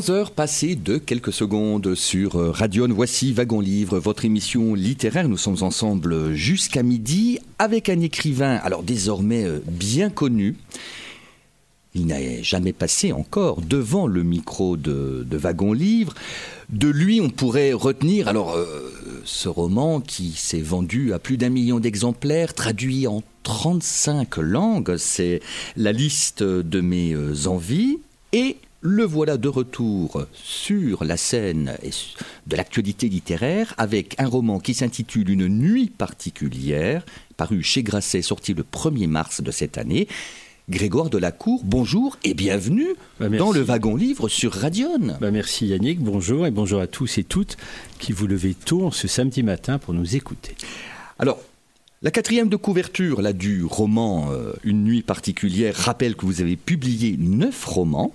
11 heures passées de quelques secondes sur euh, Radion. Voici Wagon Livre, votre émission littéraire. Nous sommes ensemble jusqu'à midi avec un écrivain, alors désormais euh, bien connu. Il n'a jamais passé encore devant le micro de, de Wagon Livre. De lui, on pourrait retenir alors euh, ce roman qui s'est vendu à plus d'un million d'exemplaires, traduit en 35 langues. C'est la liste de mes envies et le voilà de retour sur la scène de l'actualité littéraire avec un roman qui s'intitule Une nuit particulière, paru chez Grasset, sorti le 1er mars de cette année. Grégoire Delacour, bonjour et bienvenue bah, dans le wagon livre sur Radion. Bah, merci Yannick, bonjour et bonjour à tous et toutes qui vous levez tôt ce samedi matin pour nous écouter. Alors, la quatrième de couverture là, du roman euh, Une nuit particulière rappelle que vous avez publié neuf romans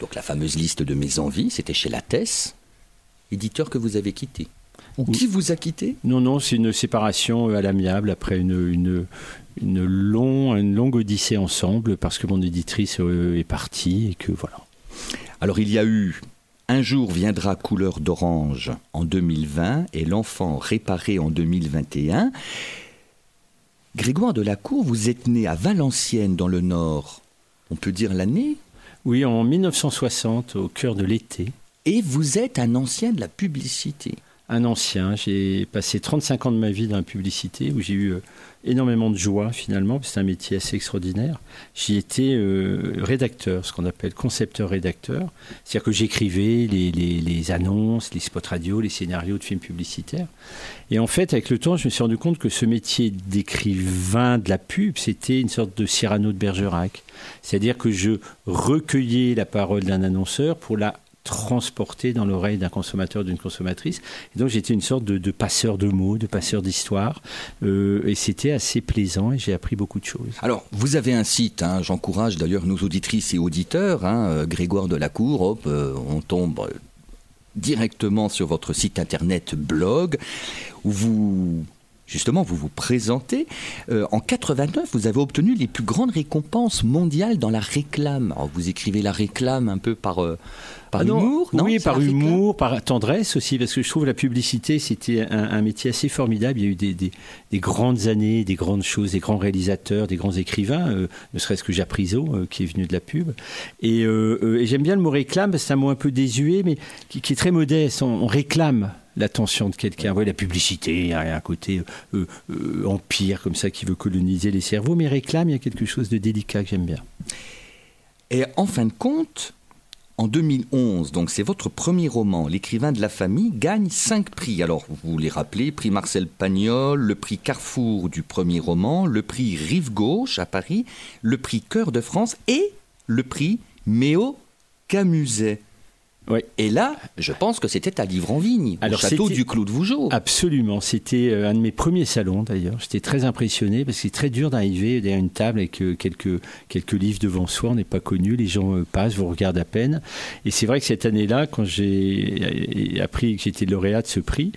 donc la fameuse liste de mes envies, c'était chez Lattès, éditeur que vous avez quitté. Ou qui vous a quitté? Non, non, c'est une séparation euh, à l'amiable après une, une, une, une longue odyssée ensemble parce que mon éditrice euh, est partie et que voilà. Alors il y a eu Un jour viendra couleur d'orange en 2020 et L'enfant réparé en 2021. Grégoire de la Cour, vous êtes né à Valenciennes dans le Nord. On peut dire l'année? Oui, en 1960, au cœur de l'été. Et vous êtes un ancien de la publicité Un ancien. J'ai passé 35 ans de ma vie dans la publicité où j'ai eu euh, énormément de joie finalement. C'est un métier assez extraordinaire. J'y étais euh, rédacteur, ce qu'on appelle concepteur-rédacteur. C'est-à-dire que j'écrivais les, les, annonces, les spots radio, les scénarios de films publicitaires. Et en fait, avec le temps, je me suis rendu compte que ce métier d'écrivain de la pub, c'était une sorte de Cyrano de Bergerac. C'est-à-dire que je recueillais la parole d'un annonceur pour la transporter dans l'oreille d'un consommateur, d'une consommatrice. Et donc j'étais une sorte de, passeur de mots, de passeur d'histoire. Euh, et c'était assez plaisant et j'ai appris beaucoup de choses. Alors, vous avez un site, hein, j'encourage d'ailleurs nos auditrices et auditeurs, hein, euh, Grégoire Delacour, hop, euh, on tombe directement sur votre site internet blog où vous justement, vous vous présentez. Euh, en 89, vous avez obtenu les plus grandes récompenses mondiales dans la réclame. Alors, vous écrivez la réclame un peu par, euh, par ah humour non, Oui, par humour, par tendresse aussi, parce que je trouve la publicité, c'était un, métier assez formidable. Il y a eu des, des, grandes années, des grandes choses, des grands réalisateurs, des grands écrivains, euh, ne serait-ce que Japrizo, qui est venu de la pub. Et, et j'aime bien le mot réclame, c'est un mot un peu désuet, mais qui, qui est très modeste. on réclame l'attention de quelqu'un. Vous voyez, la publicité, il y a un côté euh, euh, empire comme ça qui veut coloniser les cerveaux, mais réclame, il y a quelque chose de délicat que j'aime bien. Et en fin de compte, en 2011, donc c'est votre premier roman, L'écrivain de la famille, gagne cinq prix. Alors, vous les rappelez, prix Marcel Pagnol, le prix Carrefour du premier roman, le prix Rive Gauche à Paris, le prix Cœur de France et le prix Méo Camuset. Et là, je pense que c'était à Livre-en-Vigne, au château du Clos de Vougeot. Absolument. C'était euh, un de mes premiers salons, d'ailleurs. J'étais très impressionné parce que c'est très dur d'arriver derrière une table avec euh, quelques, quelques livres devant soi. On n'est pas connu. Les gens euh, passent, vous regardent à peine. Et c'est vrai que cette année-là, quand j'ai appris que j'étais lauréat de ce prix,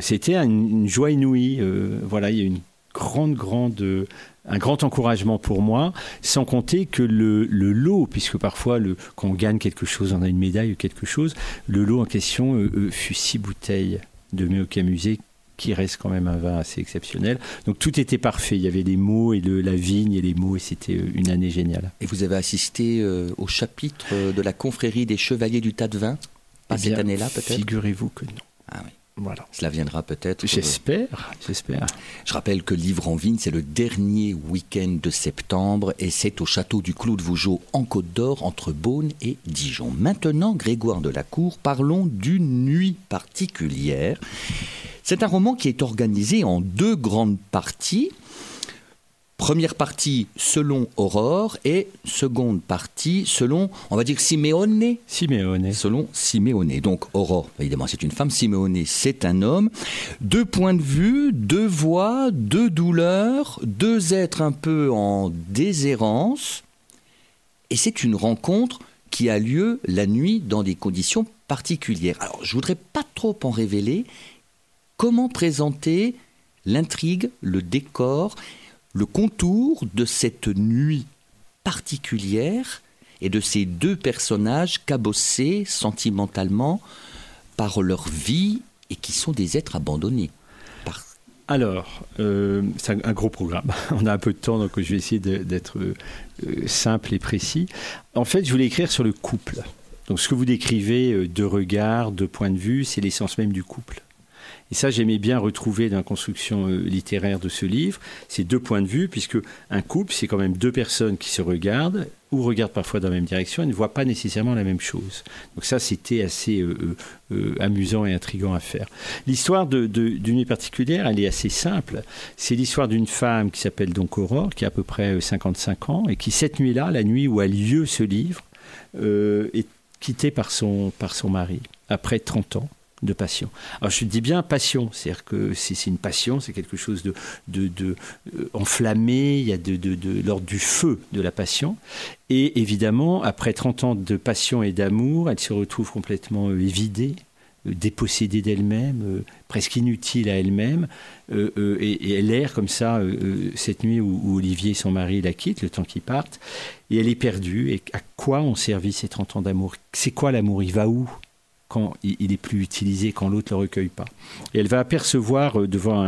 c'était une, joie inouïe. voilà, il y a une grande, grande un grand encouragement pour moi, sans compter que le, lot, puisque parfois le, quand on gagne quelque chose, on a une médaille ou quelque chose, le lot en question euh, euh, fut six bouteilles de Méoca Musée qui reste quand même un vin assez exceptionnel. Donc tout était parfait. Il y avait les mots et la vigne et les mots et c'était euh, une année géniale. Et vous avez assisté au chapitre de la confrérie des chevaliers du tas de vin? Pas cette année-là, peut-être? Figurez-vous que non. Ah oui. Voilà. Cela viendra peut-être. J'espère, j'espère. Je rappelle que Livre en Vigne, c'est le dernier week-end de septembre et c'est au château du Clos de Vougeot en Côte d'Or, entre Beaune et Dijon. Maintenant, Grégoire de la Cour, parlons d'une nuit particulière. C'est un roman qui est organisé en deux grandes parties. Première partie selon Aurore et seconde partie selon, on va dire, Simeone. Simeone. Selon Simeone. Donc Aurore, évidemment, c'est une femme. Simeone, c'est un homme. Deux points de vue, deux voix, deux douleurs, deux êtres un peu en déshérence. Et c'est une rencontre qui a lieu la nuit dans des conditions particulières. Alors, je voudrais pas trop en révéler. Comment présenter l'intrigue, le décor le contour de cette nuit particulière et de ces deux personnages cabossés sentimentalement par leur vie et qui sont des êtres abandonnés. Alors, euh, c'est un, gros programme. On a un peu de temps, donc je vais essayer d'être euh, simple et précis. En fait, je voulais écrire sur le couple. Donc, ce que vous décrivez, euh, deux regards, deux points de vue, c'est l'essence même du couple. Et ça, j'aimais bien retrouver dans la construction euh, littéraire de ce livre ces deux points de vue, puisque un couple, c'est quand même deux personnes qui se regardent ou regardent parfois dans la même direction et ne voient pas nécessairement la même chose. Donc ça, c'était assez euh, euh, amusant et intrigant à faire. L'histoire d'une nuit particulière, elle est assez simple. C'est l'histoire d'une femme qui s'appelle donc Aurore, qui a à peu près 55 ans, et qui cette nuit-là, la nuit où a lieu ce livre, est quittée par son, par son mari, après 30 ans de passion. Alors je dis bien passion, c'est-à-dire que c'est une passion, c'est quelque chose de, de, euh, enflammé, il y a de, de, l'ordre du feu de la passion. Et évidemment, après 30 ans de passion et d'amour, elle se retrouve complètement euh, évidée, euh, dépossédée d'elle-même, presque inutile à elle-même, et, elle erre comme ça cette nuit où, Olivier, son mari, la quitte, le temps qu'ils partent, et elle est perdue. Et à quoi ont servi ces 30 ans d'amour? C'est quoi l'amour? Il va où? Quand il est plus utilisé, quand l'autre ne le recueille pas. Et elle va apercevoir euh, devant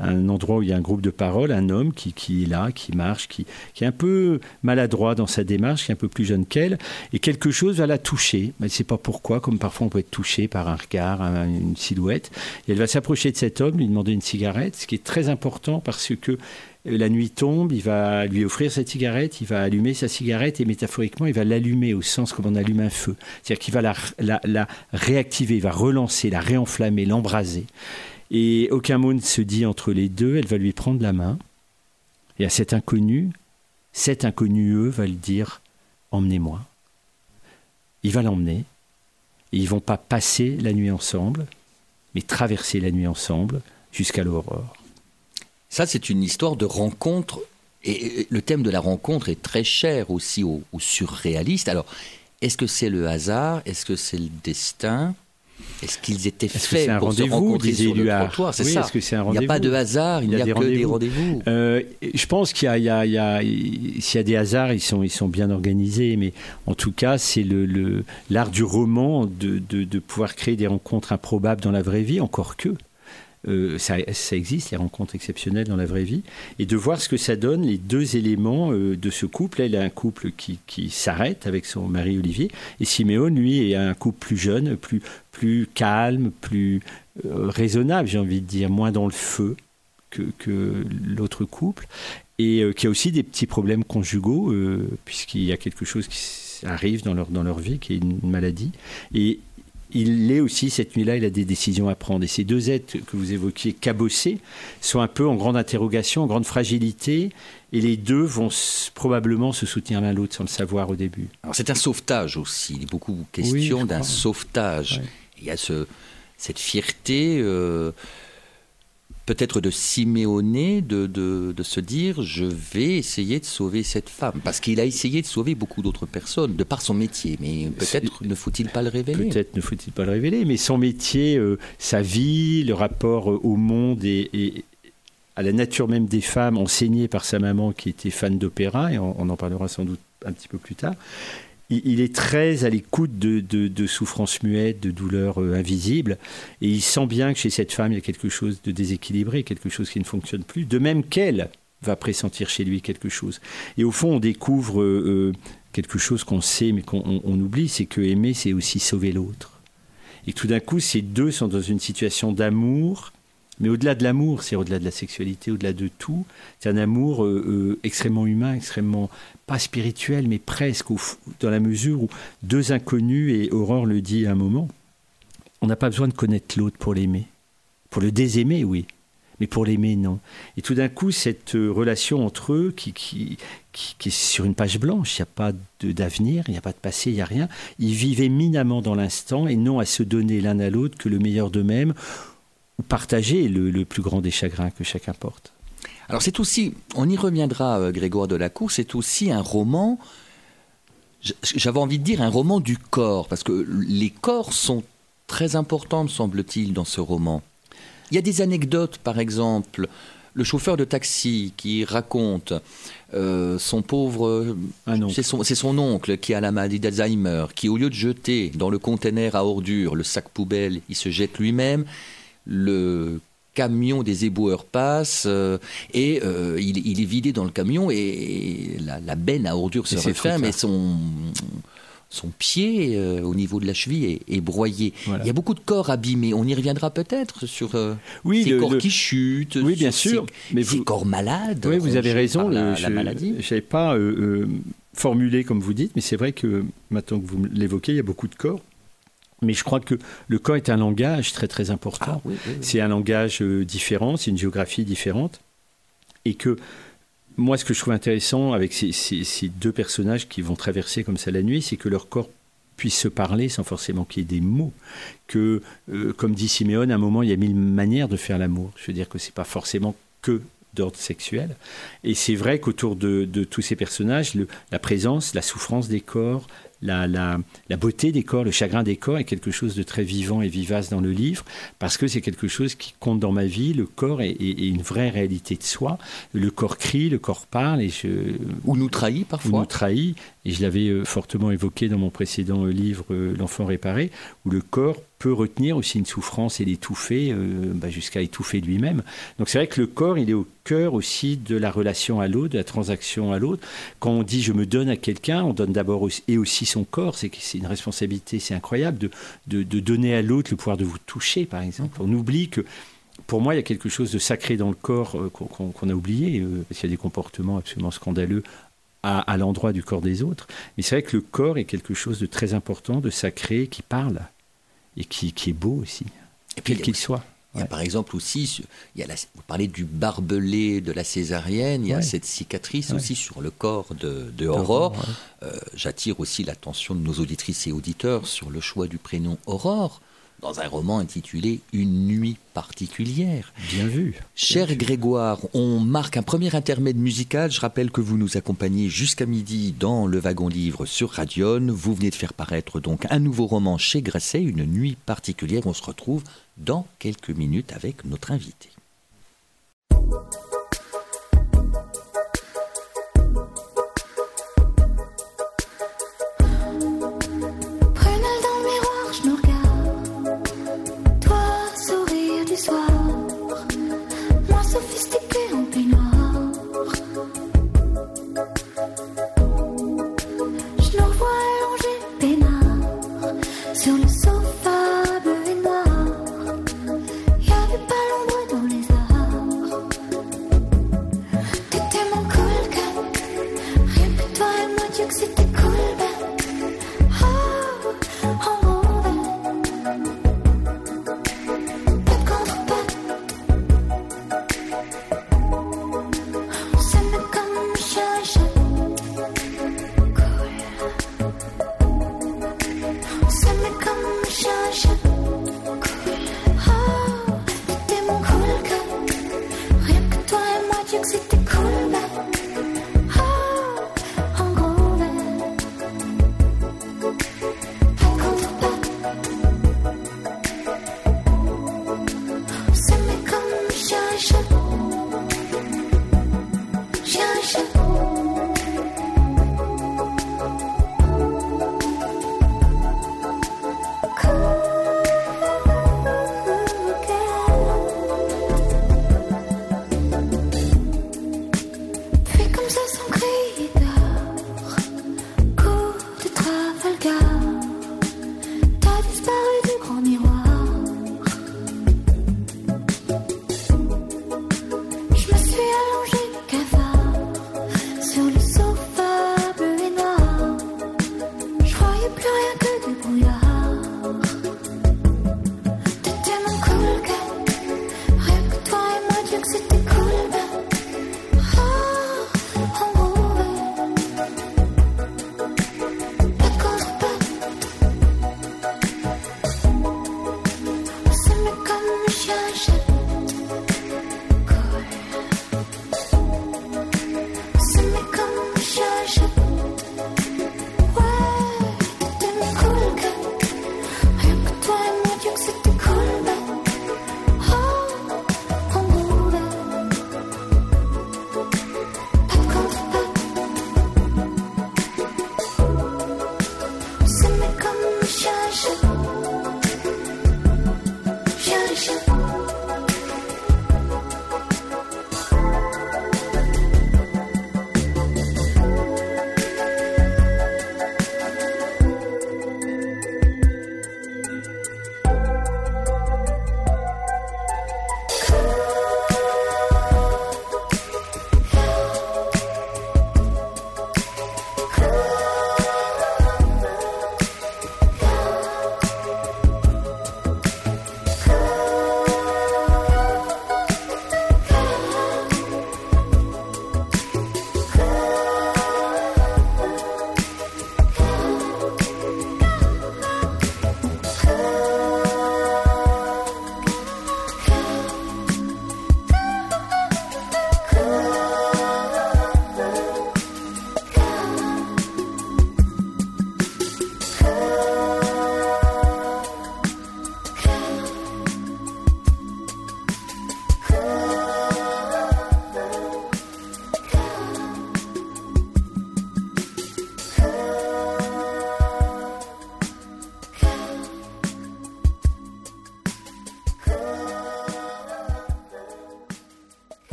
un, endroit où il y a un groupe de paroles, un homme qui, qui est là, qui marche, qui, qui, est un peu maladroit dans sa démarche, qui est un peu plus jeune qu'elle, et quelque chose va la toucher. Elle ne sait pas pourquoi, comme parfois on peut être touché par un regard, une silhouette. Et elle va s'approcher de cet homme, lui demander une cigarette, ce qui est très important parce que la nuit tombe, il va lui offrir sa cigarette, il va allumer sa cigarette et métaphoriquement, il va l'allumer au sens comme on allume un feu. C'est-à-dire qu'il va la, réactiver, il va relancer, la réenflammer, l'embraser. Et aucun mot ne se dit entre les deux, elle va lui prendre la main. Et à cet inconnu, cet inconnu, eux, va lui dire Emmenez-moi. Il va l'emmener. Et ils vont pas passer la nuit ensemble, mais traverser la nuit ensemble jusqu'à l'aurore. Ça, c'est une histoire de rencontre. Et le thème de la rencontre est très cher aussi aux, surréalistes. Alors, est-ce que c'est le hasard? Est-ce que c'est le destin? Est-ce qu'ils étaient faits pour se rencontrer sur le trottoir? C'est ça. il n'y a pas de hasard, il n'y a, que des rendez-vous. Euh, je pense qu'il y a, s'il y a des hasards, ils sont, ils sont bien organisés, mais en tout cas, c'est le, l'art du roman de, de, pouvoir créer des rencontres improbables dans la vraie vie, encore que. Euh, ça, existe, les rencontres exceptionnelles dans la vraie vie, et de voir ce que ça donne, les deux éléments euh, de ce couple. Elle a un couple qui, s'arrête avec son mari Olivier, et Siméon, lui, est un couple plus jeune, plus, plus calme, plus euh, raisonnable, j'ai envie de dire, moins dans le feu que, que l'autre couple, et qui a aussi des petits problèmes conjugaux, puisqu'il y a quelque chose qui arrive dans leur, dans leur vie, qui est une maladie. Et il est aussi, cette nuit-là, il a des décisions à prendre. Et ces deux êtres que vous évoquiez, cabossés, sont un peu en grande interrogation, en grande fragilité, et les deux vont probablement se soutenir l'un l'autre sans le savoir au début. Alors c'est un sauvetage aussi, il est beaucoup question d'un sauvetage. Il y a ce, cette fierté... Euh, peut-être de Siméoné, de, de, de, se dire je vais essayer de sauver cette femme. Parce qu'il a essayé de sauver beaucoup d'autres personnes, de par son métier. Mais peut-être ne faut-il pas le révéler. Peut-être ne faut-il pas le révéler. Mais son métier, euh, sa vie, le rapport euh, au monde et, à la nature même des femmes, enseigné par sa maman qui était fan d'opéra, et on en parlera sans doute un petit peu plus tard, il est très à l'écoute de, souffrances muettes, de douleurs euh, invisibles, et il sent bien que chez cette femme, il y a quelque chose de déséquilibré, quelque chose qui ne fonctionne plus, de même qu'elle va pressentir chez lui quelque chose. Et au fond, on découvre euh, euh, quelque chose qu'on sait mais qu'on oublie, c'est que aimer, c'est aussi sauver l'autre. Et tout d'un coup, ces deux sont dans une situation d'amour, mais au-delà de l'amour, c'est au-delà de la sexualité, au-delà de tout, c'est un amour euh, euh, extrêmement humain, extrêmement pas spirituel, mais presque, dans la mesure où deux inconnus, et Aurore le dit à un moment, on n'a pas besoin de connaître l'autre pour l'aimer. Pour le désaimer, oui, mais pour l'aimer, non. Et tout d'un coup, cette euh, relation entre eux qui, qui, qui, est sur une page blanche, il n'y a pas d'avenir, il n'y a pas de passé, il n'y a rien, ils vivent éminemment dans l'instant et non à se donner l'un à l'autre que le meilleur d'eux-mêmes partager le, plus grand des chagrins que chacun porte. Alors c'est aussi, on y reviendra, euh, Grégoire Delacour, c'est aussi un roman, j'avais envie de dire un roman du corps, parce que les corps sont très importants, me semble-t-il, dans ce roman. Il y a des anecdotes, par exemple, le chauffeur de taxi qui raconte euh, son pauvre. c'est son, oncle qui a la maladie d'Alzheimer, qui au lieu de jeter dans le conteneur à ordures le sac poubelle, il se jette lui-même. Le camion des éboueurs passe euh, et euh, il, est vidé dans le camion et, la, la, benne à ordures se referme et son son pied euh, au niveau de la cheville est, broyé. Il y a beaucoup de corps abîmés. On y reviendra peut-être sur euh, ces corps qui chutent, oui, bien sûr, mais ces corps malades. Oui, vous avez raison. La, je, maladie. Je n'avais pas euh, formulé comme vous dites, mais c'est vrai que maintenant que vous l'évoquez, il y a beaucoup de corps. Mais je crois que le corps est un langage très très important. Ah c'est un langage différent, c'est une géographie différente, et que moi, ce que je trouve intéressant avec ces, deux personnages qui vont traverser comme ça la nuit, c'est que leur corps puisse se parler sans forcément qu'il y ait des mots. Que, euh, comme dit Siméon, à un moment, il y a mille manières de faire l'amour. Je veux dire que c'est pas forcément que d'ordre sexuel. Et c'est vrai qu'autour de, tous ces personnages, la présence, la souffrance des corps, la, la, beauté des corps, le chagrin des corps est quelque chose de très vivant et vivace dans le livre, parce que c'est quelque chose qui compte dans ma vie. Le corps est, une vraie réalité de soi. Le corps crie, le corps parle. Et je, ou nous trahit parfois. Ou nous trahit. Et je l'avais euh, fortement évoqué dans mon précédent euh, livre, euh, L'enfant réparé, où le corps peut retenir aussi une souffrance et l'étouffer bah, jusqu'à étouffer lui-même. Donc c'est vrai que le corps, il est au cœur aussi de la relation à l'autre, de la transaction à l'autre. Quand on dit je me donne à quelqu'un, on donne d'abord et aussi son corps. C'est une responsabilité, c'est incroyable de, de, donner à l'autre le pouvoir de vous toucher, par exemple. On oublie que pour moi, il y a quelque chose de sacré dans le corps qu'on a oublié, parce qu'il y a des comportements absolument scandaleux à, l'endroit du corps des autres. Mais c'est vrai que le corps est quelque chose de très important, de sacré, qui parle et qui, qui est beau aussi, et quel qu'il soit. Il y a par exemple aussi, il y a vous parlez du barbelé de la césarienne, il y a cette cicatrice aussi sur le corps de, de Aurore. Euh, j'attire aussi l'attention de nos auditrices et auditeurs sur le choix du prénom Aurore dans un roman intitulé Une nuit particulière. Bien vu. Cher Grégoire, on marque un premier intermède musical. Je rappelle que vous nous accompagnez jusqu'à midi dans le wagon livre sur Radion. Vous venez de faire paraître donc un nouveau roman chez Grasset, Une nuit particulière. On se retrouve dans quelques minutes avec notre invité.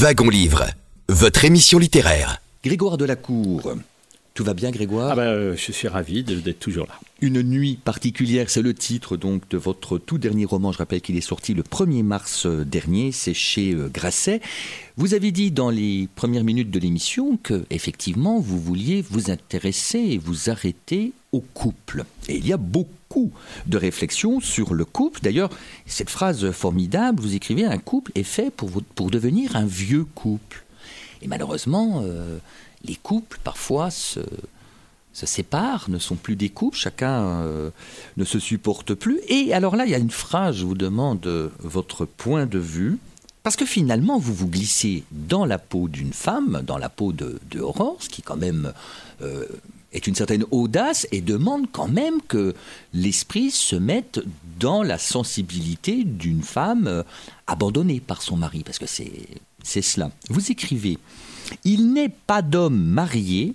Wagon Livre, votre émission littéraire. Grégoire Delacour. Tout va bien, Grégoire Ah ben, euh, je suis ravi d'être toujours là. Une nuit particulière, c'est le titre donc de votre tout dernier roman. Je rappelle qu'il est sorti le 1er mars euh, dernier, c'est chez euh, Grasset. Vous avez dit dans les premières minutes de l'émission que effectivement vous vouliez vous intéresser et vous arrêter au couple. Et il y a beaucoup de réflexions sur le couple. D'ailleurs, cette phrase formidable, vous écrivez un couple est fait pour, vous- pour devenir un vieux couple. Et malheureusement, euh, les couples parfois se, séparent, ne sont plus des couples, chacun euh, ne se supporte plus. Et alors là, il y a une phrase, je vous demande euh, votre point de vue, parce que finalement, vous vous glissez dans la peau d'une femme, dans la peau de, de qui quand même euh, est une certaine audace et demande quand même que l'esprit se mette dans la sensibilité d'une femme abandonnée par son mari, parce que c'est cela. Vous écrivez, il n'est pas d'homme marié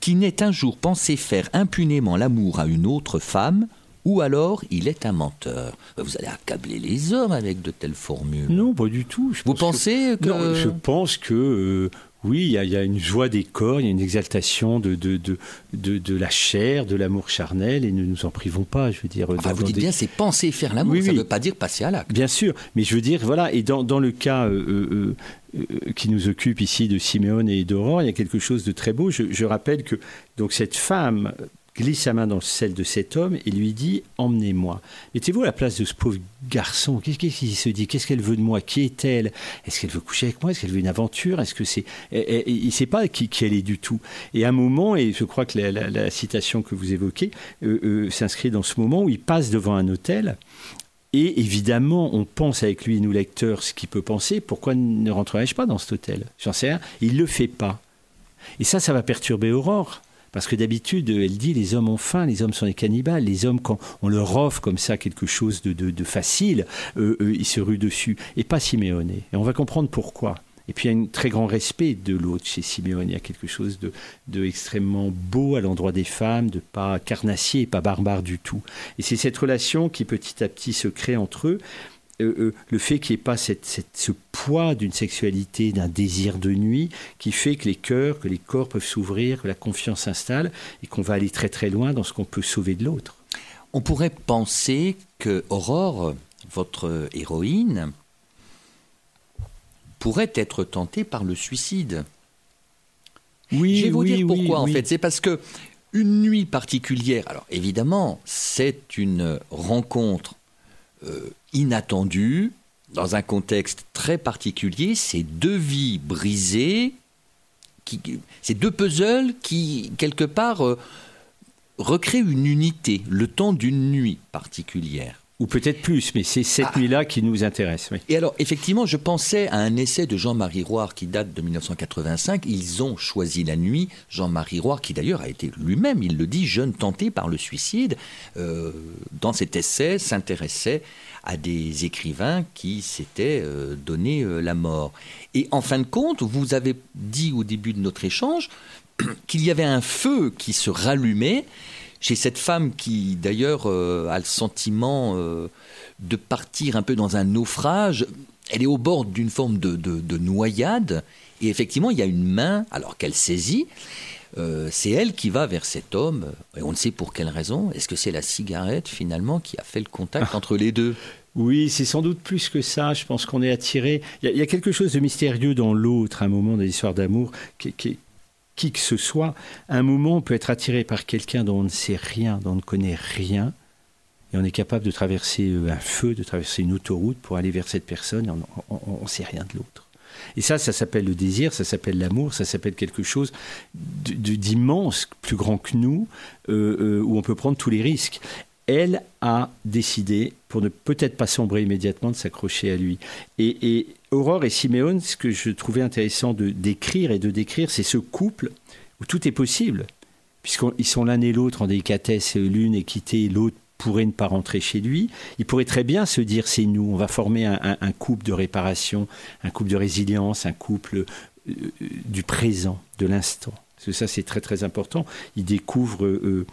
qui n'ait un jour pensé faire impunément l'amour à une autre femme, ou alors il est un menteur. Vous allez accabler les hommes avec de telles formules. Non, pas du tout. Je Vous pense pensez que... Non, je pense que euh, oui, il y, a- il y a une joie des corps, il y a une exaltation de, de, de, de, de la chair, de l'amour charnel, et ne nous en privons pas, je veux dire. Enfin, dans- vous dans dites des- bien, c'est penser faire l'amour, Oui, ça ne oui. veut pas dire passer à l'acte. Bien sûr, mais je veux dire, voilà, et dans, dans le cas euh, euh, euh, qui nous occupe ici de Siméone et d'Aurore, il y a quelque chose de très beau. Je, je rappelle que donc cette femme glisse sa main dans celle de cet homme et lui dit Emmenez-moi. Mettez-vous à la place de ce pauvre garçon. Qu'est-ce qu'il se dit? Qu'est-ce qu'elle veut de moi? Qui est-elle? Est-ce qu'elle veut coucher avec moi? Est-ce qu'elle veut une aventure? Est-ce que c'est Il ne sait pas qui, elle est du tout. Et à un moment, et je crois que la citation que vous évoquez euh, euh, s'inscrit dans ce moment où il passe devant un hôtel. Et évidemment, on pense avec lui, nous lecteurs, ce qu'il peut penser. Pourquoi ne rentrerais-je pas dans cet hôtel? J'en sais rien. Il ne le fait pas. Et ça, ça va perturber Aurore. Parce que d'habitude, elle dit les hommes ont faim, les hommes sont des cannibales. Les hommes, quand on leur offre comme ça quelque chose de, de- facile, ils se ruent dessus. Et pas Siméone. Et on va comprendre pourquoi. Et puis il y a un très grand respect de l'autre chez Siméone. Il y a quelque chose de, beau à l'endroit des femmes, de pas carnassier, pas barbare du tout. Et c'est cette relation qui petit à petit se crée entre eux. Euh, euh, le fait qu'il n'y ait pas cette- cette- ce poids d'une sexualité, d'un désir de nuit, qui fait que les cœurs, que les corps peuvent s'ouvrir, que la confiance s'installe et qu'on va aller très très loin dans ce qu'on peut sauver de l'autre. On pourrait penser que Aurore, votre héroïne, pourrait être tentée par le suicide. Oui, Je vais vous oui, dire pourquoi oui. en fait. C'est parce que une nuit particulière. Alors évidemment, c'est une rencontre euh, inattendue dans un contexte très particulier. C'est deux vies brisées. C'est deux puzzles qui quelque part euh, recréent une unité le temps d'une nuit particulière. Ou peut-être plus, mais c'est cette Ah. nuit-là qui nous intéresse. oui. Et alors, effectivement, je pensais à un essai de Jean-Marie Roire qui date de 1985. Ils ont choisi la nuit. Jean-Marie Roire, qui d'ailleurs a été lui-même, il le dit, jeune tenté par le suicide, euh, dans cet essai s'intéressait à des écrivains qui s'étaient euh, donné euh, la mort. Et en fin de compte, vous avez dit au début de notre échange qu'il y avait un feu qui se rallumait chez cette femme qui d'ailleurs euh, a le sentiment euh, de partir un peu dans un naufrage. Elle est au bord d'une forme de, de- de noyade et effectivement il y a une main alors qu'elle saisit. euh, c'est elle qui va vers cet homme et on ne sait pour quelle raison. Est-ce que c'est la cigarette finalement qui a fait le contact entre les deux? Oui, c'est sans doute plus que ça. Je pense qu'on est attiré. Il y, a- il y a quelque chose de mystérieux dans l'autre, un moment des histoires d'amour, qui, qui- qui que ce soit. Un moment, on peut être attiré par quelqu'un dont on ne sait rien, dont on ne connaît rien. Et on est capable de traverser euh, un feu, de traverser une autoroute pour aller vers cette personne et on ne sait rien de l'autre. Et ça, ça s'appelle le désir, ça s'appelle l'amour, ça s'appelle quelque chose d'immense, plus grand que nous, euh, euh, où on peut prendre tous les risques. Elle a décidé, pour ne peut-être pas sombrer immédiatement, de s'accrocher à lui. Et, et Aurore et Siméone, ce que je trouvais intéressant de d'écrire et de décrire, c'est ce couple où tout est possible, puisqu'ils sont l'un et l'autre en délicatesse, l'une est quittée, l'autre pourrait ne pas rentrer chez lui. Il pourrait très bien se dire c'est nous, on va former un, couple de réparation, un couple de résilience, un couple euh, du présent, de l'instant. Parce ça c'est très très important. Il découvre euh,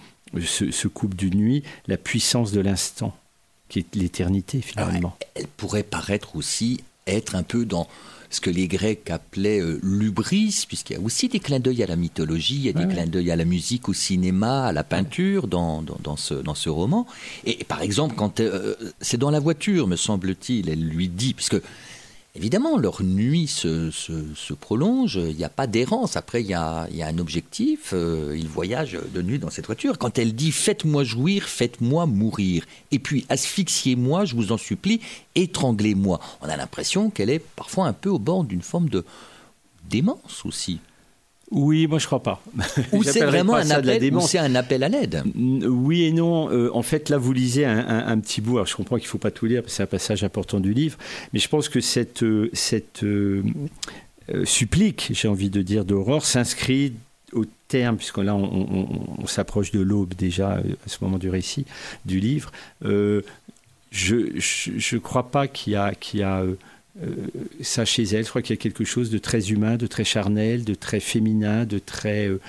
ce, ce couple d'une nuit la puissance de l'instant, qui est l'éternité finalement. Elle pourrait paraître aussi être un peu dans ce que les Grecs appelaient euh, l'ubris, puisqu'il y a aussi des clins d'œil à la mythologie, il y a des clins d'œil à la musique, au cinéma, à la peinture dans, dans, ce, dans ce roman. Et, par exemple, quand euh, c'est dans la voiture, me semble-t-il, elle lui dit, puisque Évidemment, leur nuit se, prolonge, il n'y a pas d'errance. Après, il y a, il y a un objectif, euh, ils voyagent de nuit dans cette voiture. Quand elle dit Faites-moi jouir, faites-moi mourir, et puis asphyxiez-moi, je vous en supplie, étranglez-moi, on a l'impression qu'elle est parfois un peu au bord d'une forme de démence aussi. Oui, moi je crois pas. Ou c'est vraiment un appel, c'est un appel à l'aide. Oui et non. Euh, en fait, là, vous lisez un, petit bout. Alors, je comprends qu'il ne faut pas tout lire, parce que c'est un passage important du livre. Mais je pense que cette, euh, cette euh, supplique, j'ai envie de dire, d'Aurore s'inscrit au terme, puisque là, on, s'approche de l'aube déjà à ce moment du récit, du livre. je ne crois pas qu'il y a, qu'il y a ça chez elle. Je crois qu'il y a quelque chose de très humain, de très charnel, de très féminin, de très euh,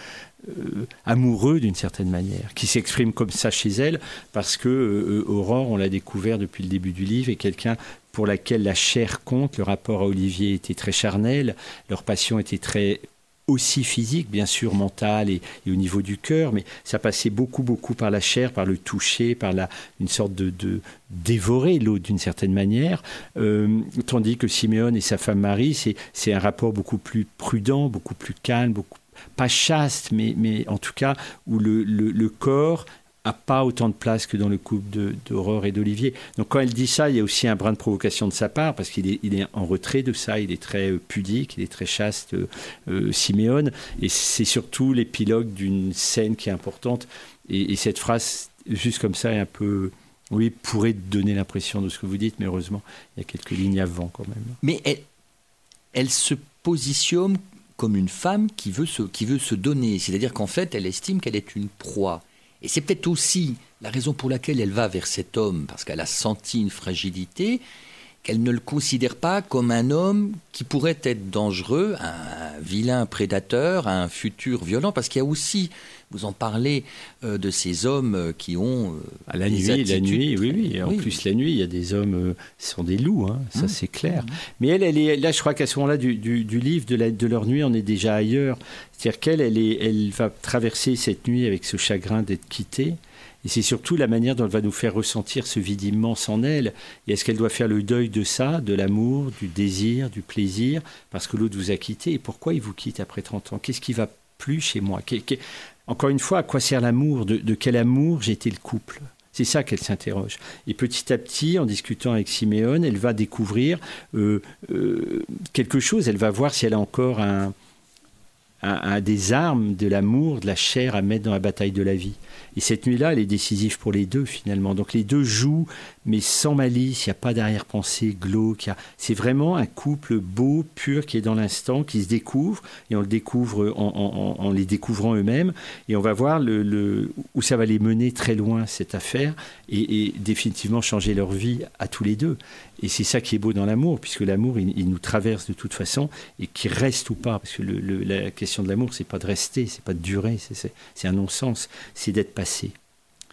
euh, amoureux d'une certaine manière, qui s'exprime comme ça chez elle, parce que on l'a découvert depuis le début du livre, est quelqu'un pour laquelle la chair compte. Le rapport à Olivier était très charnel, leur passion était très aussi physique, bien sûr, mental et, au niveau du cœur, mais ça passait beaucoup, beaucoup par la chair, par le toucher, par la, une sorte de, dévorer l'autre d'une certaine manière, euh, tandis que Siméon et sa femme Marie, c'est un rapport beaucoup plus prudent, beaucoup plus calme, beaucoup pas chaste, mais, mais en tout cas où le, le corps a pas autant de place que dans le couple d'Aurore et d'Olivier. Donc quand elle dit ça, il y a aussi un brin de provocation de sa part, parce qu'il est, en retrait de ça, il est très euh, pudique, il est très chaste, euh, euh, Siméon, et c'est surtout l'épilogue d'une scène qui est importante. Et, cette phrase, juste comme ça, est un peu... Oui, pourrait donner l'impression de ce que vous dites, mais heureusement, il y a quelques lignes avant quand même. Mais elle, se positionne comme une femme qui veut qui veut se donner, c'est-à-dire qu'en fait, elle estime qu'elle est une proie. Et c'est peut-être aussi la raison pour laquelle elle va vers cet homme, parce qu'elle a senti une fragilité, qu'elle ne le considère pas comme un homme qui pourrait être dangereux, un vilain prédateur, un futur violent, parce qu'il y a aussi, vous en parlez, euh, de ces hommes euh, qui ont... Euh, à la nuit, la nuit, oui, oui. En plus, la nuit, il y a des hommes, ce sont des loups, hein, ça mmh. c'est clair. Mmh. Mais elle, elle est, là, je crois qu'à ce moment-là du, livre, de, la, de leur nuit, on est déjà ailleurs. C'est-à-dire qu'elle, elle, elle va traverser cette nuit avec ce chagrin d'être quittée. Et c'est surtout la manière dont elle va nous faire ressentir ce vide immense en elle. Et est-ce qu'elle doit faire le deuil de ça, de l'amour, du désir, du plaisir, parce que l'autre vous a quitté Et pourquoi il vous quitte après 30 ans? Qu'est-ce qui va plus chez moi? Encore une fois, à quoi sert l'amour? De, quel amour été le couple? C'est ça qu'elle s'interroge. Et petit à petit, en discutant avec Siméon, elle va découvrir euh, euh, quelque chose. Elle va voir si elle a encore un, des armes de l'amour, de la chair à mettre dans la bataille de la vie. Et cette nuit-là, elle est décisive pour les deux finalement. Donc les deux jouent, mais sans malice, il n'y a pas d'arrière-pensée glauque. C'est vraiment un couple beau, pur, qui est dans l'instant, qui se découvre, et on le découvre en, les découvrant eux-mêmes. Et on va voir le, où ça va les mener très loin, cette affaire, et, définitivement changer leur vie à tous les deux. Et c'est ça qui est beau dans l'amour, puisque l'amour, il, nous traverse de toute façon, et qui reste ou pas. Parce que la question de l'amour, c'est pas de rester, c'est pas de durer, c'est un non-sens, c'est d'être passé.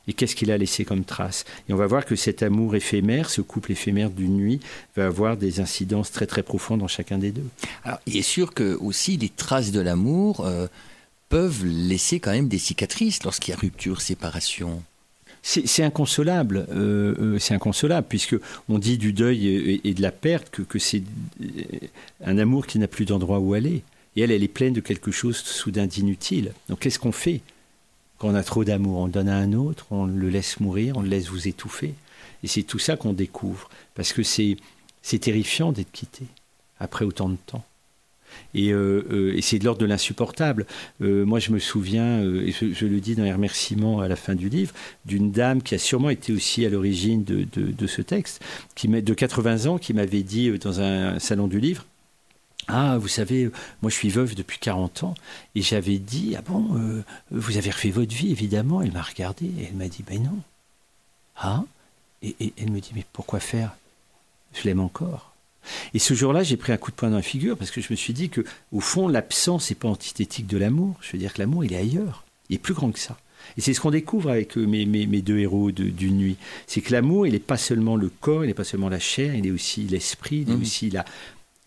Et qu'est-ce qu'il a laissé comme trace? Et on va voir que cet amour éphémère, ce couple éphémère d'une nuit, va avoir des incidences très très profondes dans chacun des deux. Alors, il est sûr que aussi les traces de l'amour euh, peuvent laisser quand même des cicatrices lorsqu'il y a rupture, séparation. C'est inconsolable, euh, euh, c'est inconsolable, puisque on dit du deuil et, de la perte que, c'est un amour qui n'a plus d'endroit où aller. Et elle, elle est pleine de quelque chose soudain d'inutile. Donc qu'est-ce qu'on fait? Quand on a trop d'amour On donne à un autre, on le laisse mourir, on le laisse vous étouffer. Et c'est tout ça qu'on découvre. Parce que c'est terrifiant d'être quitté après autant de temps. Et, euh, euh, c'est de l'ordre de l'insupportable. Euh, moi, je me souviens, et je, le dis dans les remerciements à la fin du livre, d'une dame qui a sûrement été aussi à l'origine de, ce texte, qui, de 80 ans, qui m'avait dit dans un salon du livre, ah, vous savez, moi je suis veuve depuis 40 ans et j'avais dit, ah bon, vous avez refait votre vie, évidemment. Elle m'a regardé et elle m'a dit, ben non. Ah et, et, elle me dit, mais pourquoi faire? Je l'aime encore. Et ce jour-là, j'ai pris un coup de poing dans la figure parce que je me suis dit que, au fond, l'absence n'est pas antithétique de l'amour. Je veux dire que l'amour, il est ailleurs. Il est plus grand que ça. Et c'est ce qu'on découvre avec euh, mes, mes, deux héros d'une nuit. C'est que l'amour, il n'est pas seulement le corps, il n'est pas seulement la chair, il est aussi l'esprit, il est mmh. aussi la,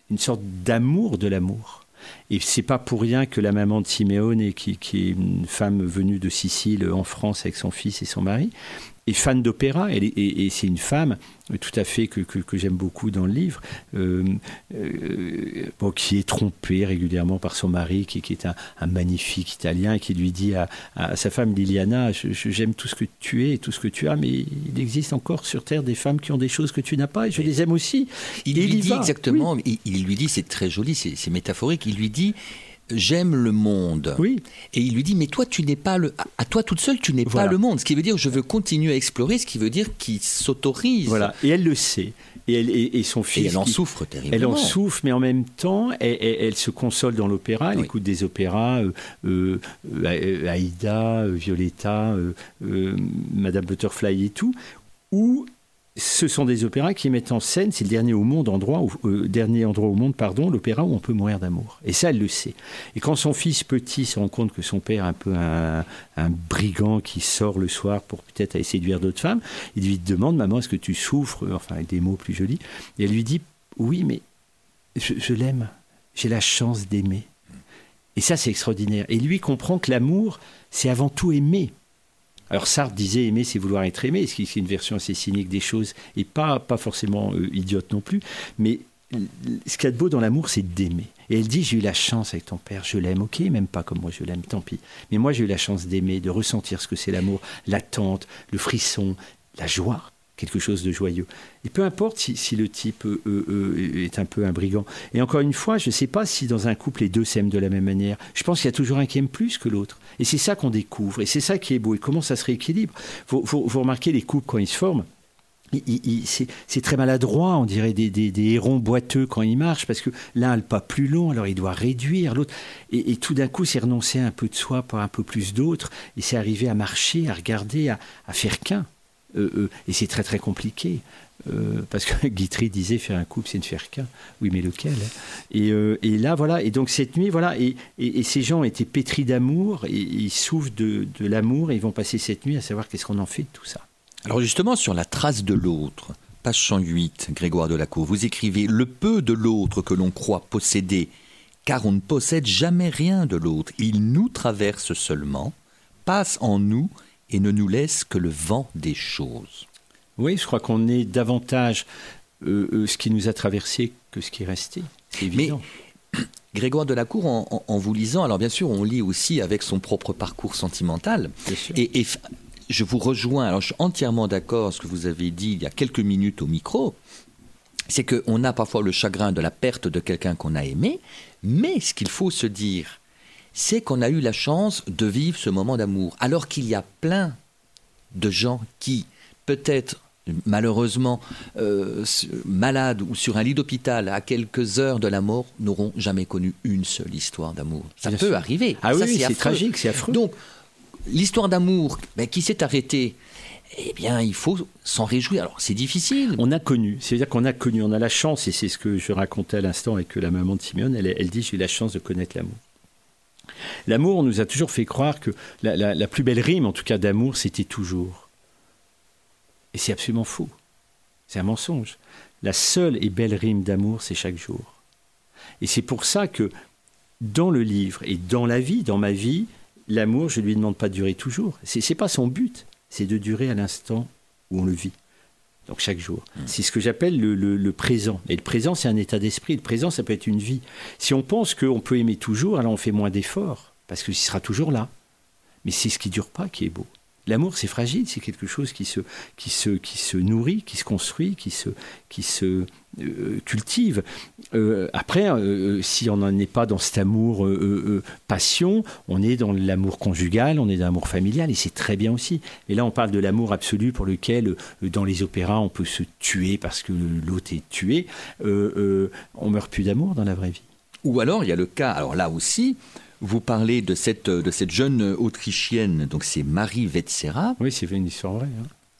une sorte d'amour de l'amour. Et c'est pas pour rien que la maman de Simeone, qui, qui, est une femme venue de Sicile en France avec son fils et son mari, est fan d'opéra. Et, c'est une femme tout à fait que, que, j'aime beaucoup dans le livre, euh, euh, qui est trompée régulièrement par son mari, qui, qui est un, magnifique Italien, et qui lui dit à, à sa femme Liliana, j'aime tout ce que tu es et tout ce que tu as, mais il existe encore sur Terre des femmes qui ont des choses que tu n'as pas, et je les aime aussi. Il lui dit exactement, il, il, lui dit, c'est très joli, c'est métaphorique, il lui dit, j'aime le monde. Oui. Et il lui dit, mais toi, tu n'es pas le, à toi toute seule, tu n'es pas le monde. Ce qui veut dire, je veux continuer à explorer. Ce qui veut dire qu'il s'autorise. Voilà. Et elle le sait. Et, elle, et, son fils. Et elle en souffre terriblement. Elle en souffre, mais en même temps, elle, se console dans l'opéra. Elle écoute des opéras, euh, euh, euh Aïda, euh, Violetta, Madame Butterfly et tout, où ce sont des opéras qui mettent en scène, c'est le dernier au monde endroit, euh, dernier endroit au monde, pardon, l'opéra où on peut mourir d'amour. Et ça, elle le sait. Et quand son fils petit se rend compte que son père est un peu un, brigand qui sort le soir pour peut-être aller séduire d'autres femmes, il lui demande, maman, est-ce que tu souffres? Enfin, avec des mots plus jolis. Et elle lui dit, oui, mais je l'aime. J'ai la chance d'aimer. Et ça, c'est extraordinaire. Et lui comprend que l'amour, c'est avant tout aimer. Alors Sartre disait aimer, c'est vouloir être aimé, ce qui est une version assez cynique des choses et pas, pas forcément euh, idiote non plus. Mais ce qu'il y a de beau dans l'amour, c'est d'aimer. Et elle dit, j'ai eu la chance avec ton père, je l'aime, ok, même pas comme moi je l'aime, tant pis. Mais moi j'ai eu la chance d'aimer, de ressentir ce que c'est l'amour, l'attente, le frisson, la joie quelque chose de joyeux. Et peu importe si, le type euh, euh, est un peu un brigand. Et encore une fois, je ne sais pas si dans un couple les deux s'aiment de la même manière. Je pense qu'il y a toujours un qui aime plus que l'autre. Et c'est ça qu'on découvre. Et c'est ça qui est beau. Et comment ça se rééquilibre vous, remarquez les couples quand ils se forment. C'est très maladroit, on dirait des, hérons boiteux quand ils marchent, parce que l'un a le pas plus long, alors il doit réduire l'autre. Et, tout d'un coup, c'est renoncer un peu de soi pour un peu plus d'autres, et c'est arriver à marcher, à regarder, à, à faire qu'un. Euh, euh, et c'est très très compliqué. Euh, parce que Guitry disait faire un couple, c'est ne faire qu'un. Oui, mais lequel hein? Et, là, voilà. Et donc cette nuit, voilà. Et, et, ces gens étaient pétris d'amour. Et ils souffrent de, de l'amour. Et ils vont passer cette nuit à savoir qu'est-ce qu'on en fait de tout ça. Alors justement, sur la trace de l'autre, page 108, Grégoire Delacour, vous écrivez Le peu de l'autre que l'on croit posséder, car on ne possède jamais rien de l'autre. Il nous traverse seulement, passe en nous et ne nous laisse que le vent des choses. Oui, je crois qu'on est davantage euh, euh, ce qui nous a traversé que ce qui est resté. C'est évident. Mais Grégoire Delacour, en, en, vous lisant, alors bien sûr, on lit aussi avec son propre parcours sentimental. Et, et, je vous rejoins, alors je suis entièrement d'accord ce que vous avez dit il y a quelques minutes au micro, c'est qu'on a parfois le chagrin de la perte de quelqu'un qu'on a aimé, mais ce qu'il faut se dire, c'est qu'on a eu la chance de vivre ce moment d'amour. Alors qu'il y a plein de gens qui, peut-être malheureusement euh, malades ou sur un lit d'hôpital à quelques heures de la mort, n'auront jamais connu une seule histoire d'amour. Ça peut arriver. Ah oui, c'est tragique, c'est affreux. Donc, l'histoire d'amour ben, qui s'est arrêtée, eh bien, il faut s'en réjouir. Alors, c'est difficile. On a connu, c'est-à-dire qu'on a connu, on a la chance, et c'est ce que je racontais à l'instant avec la maman de Simeone, elle, elle dit, j'ai eu la chance de connaître l'amour. L'amour nous a toujours fait croire que la, plus belle rime, en tout cas d'amour, c'était toujours. Et c'est absolument faux. C'est un mensonge. La seule et belle rime d'amour, c'est chaque jour. Et c'est pour ça que dans le livre et dans la vie, dans ma vie, l'amour, je ne lui demande pas de durer toujours. Ce n'est pas son but, c'est de durer à l'instant où on le vit donc chaque jour. C'est ce que j'appelle le, présent. Et le présent, c'est un état d'esprit. Le présent, ça peut être une vie. Si on pense qu'on peut aimer toujours, alors on fait moins d'efforts, parce qu'il sera toujours là. Mais c'est ce qui dure pas qui est beau. L'amour, c'est fragile, c'est quelque chose qui se, qui, se, qui se nourrit, qui se construit, qui se, qui se euh, cultive. Euh, après, euh, si on n'en est pas dans cet amour passion, on est dans l'amour conjugal, on est dans l'amour familial, et c'est très bien aussi. Et là, on parle de l'amour absolu pour lequel, dans les opéras, on peut se tuer parce que l'autre est tué. on meurt plus d'amour dans la vraie vie. Ou alors, il y a le cas, alors là aussi, vous parlez de cette, de cette jeune Autrichienne, donc c'est Marie Wetzera. Oui, c'est une histoire vraie.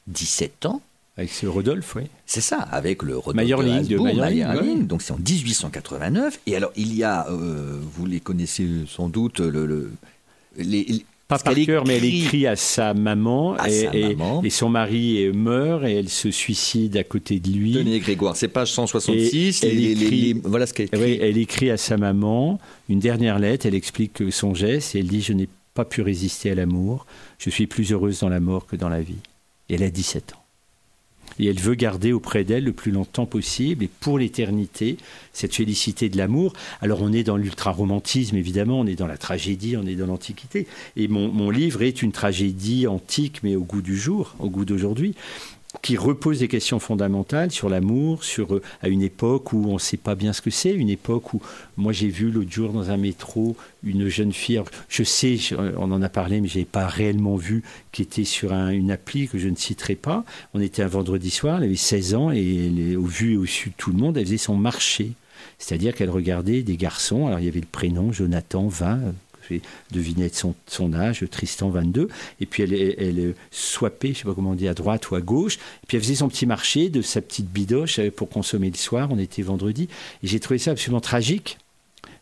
17 hein. ans. Avec ce Rodolphe, oui. C'est ça, avec le Rodolphe Meyerling, de, de Donc c'est en 1889. Et alors, il y a, euh, vous les connaissez sans doute, le, les, Pas par cœur, mais elle écrit à sa maman, et, et, son mari meurt et elle se suicide à côté de lui. Tenez Grégoire, c'est page 166. elle, écrit, voilà ce qu'elle écrit. elle écrit à sa maman une dernière lettre. Elle explique son geste et elle dit Je n'ai pas pu résister à l'amour. Je suis plus heureuse dans la mort que dans la vie. Et elle a 17 ans et elle veut garder auprès d'elle le plus longtemps possible et pour l'éternité cette félicité de l'amour. Alors on est dans l'ultra-romantisme évidemment, on est dans la tragédie, on est dans l'Antiquité. Et mon, mon livre est une tragédie antique mais au goût du jour, au goût d'aujourd'hui qui repose des questions fondamentales sur l'amour, sur euh, à une époque où on ne sait pas bien ce que c'est, une époque où moi j'ai vu l'autre jour dans un métro une jeune fille, je sais, on en a parlé, mais je n'ai pas réellement vu, qui était sur une appli que je ne citerai pas. On était un vendredi soir, elle avait 16 ans et au vu et au su de tout le monde, elle faisait son marché. C'est-à-dire qu'elle regardait des garçons, alors il y avait le prénom Jonathan 20, j'ai deviné son, son âge, Tristan 22, et puis elle, elle, swappait, je sais pas comment on dit, à droite ou à gauche, et puis elle faisait son petit marché de sa petite bidoche euh, pour consommer le soir, on était vendredi, et j'ai trouvé ça absolument tragique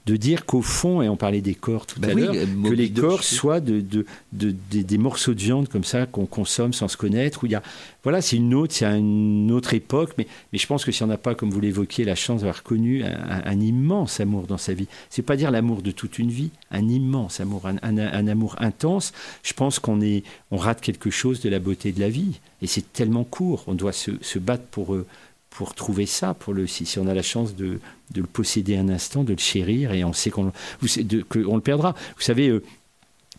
de dire qu'au fond, et on parlait des corps tout ben à l'heure, euh, que les corps soient de, des, morceaux de viande comme ça qu'on consomme sans se connaître. Où il y a, voilà, c'est une autre, c'est une autre époque, mais, mais je pense que si on n'a pas, comme vous l'évoquiez, la chance d'avoir connu un, immense amour dans sa vie, c'est pas dire l'amour de toute une vie, un immense amour, un, amour intense. Je pense qu'on est, on rate quelque chose de la beauté de la vie, et c'est tellement court. On doit se, se battre pour eux pour trouver ça, pour le, si, si on a la chance de, de, le posséder un instant, de le chérir, et on sait qu'on le perdra. Vous savez, euh,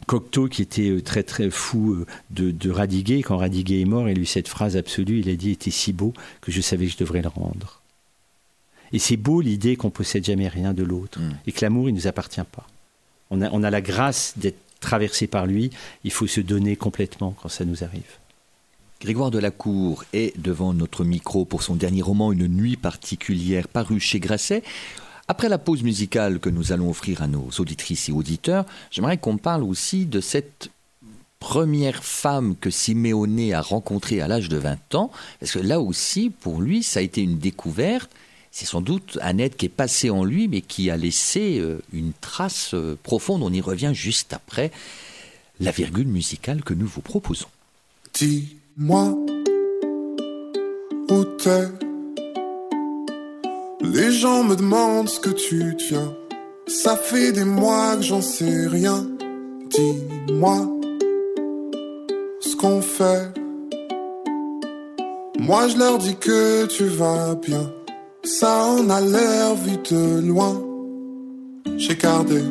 Cocteau, qui était euh, très très fou euh, de, de, Radiguet, quand Radiguet est mort, il a eu cette phrase absolue, il a dit « était si beau que je savais que je devrais le rendre ». Et c'est beau l'idée qu'on possède jamais rien de l'autre, mm. et que l'amour, il ne nous appartient pas. On a, on a la grâce d'être traversé par lui, il faut se donner complètement quand ça nous arrive. Grégoire Delacour est devant notre micro pour son dernier roman Une nuit particulière paru chez Grasset. Après la pause musicale que nous allons offrir à nos auditrices et auditeurs, j'aimerais qu'on parle aussi de cette première femme que Siméone a rencontrée à l'âge de 20 ans, parce que là aussi, pour lui, ça a été une découverte. C'est sans doute un être qui est passé en lui, mais qui a laissé euh, une trace euh, profonde. On y revient juste après la virgule musicale que nous vous proposons moi où t'es? Les gens me demandent ce que tu deviens. Ça fait des mois que j'en sais rien. Dis-moi ce qu'on fait. Moi je leur dis que tu vas bien. Ça en a l'air vu de loin. J'ai gardé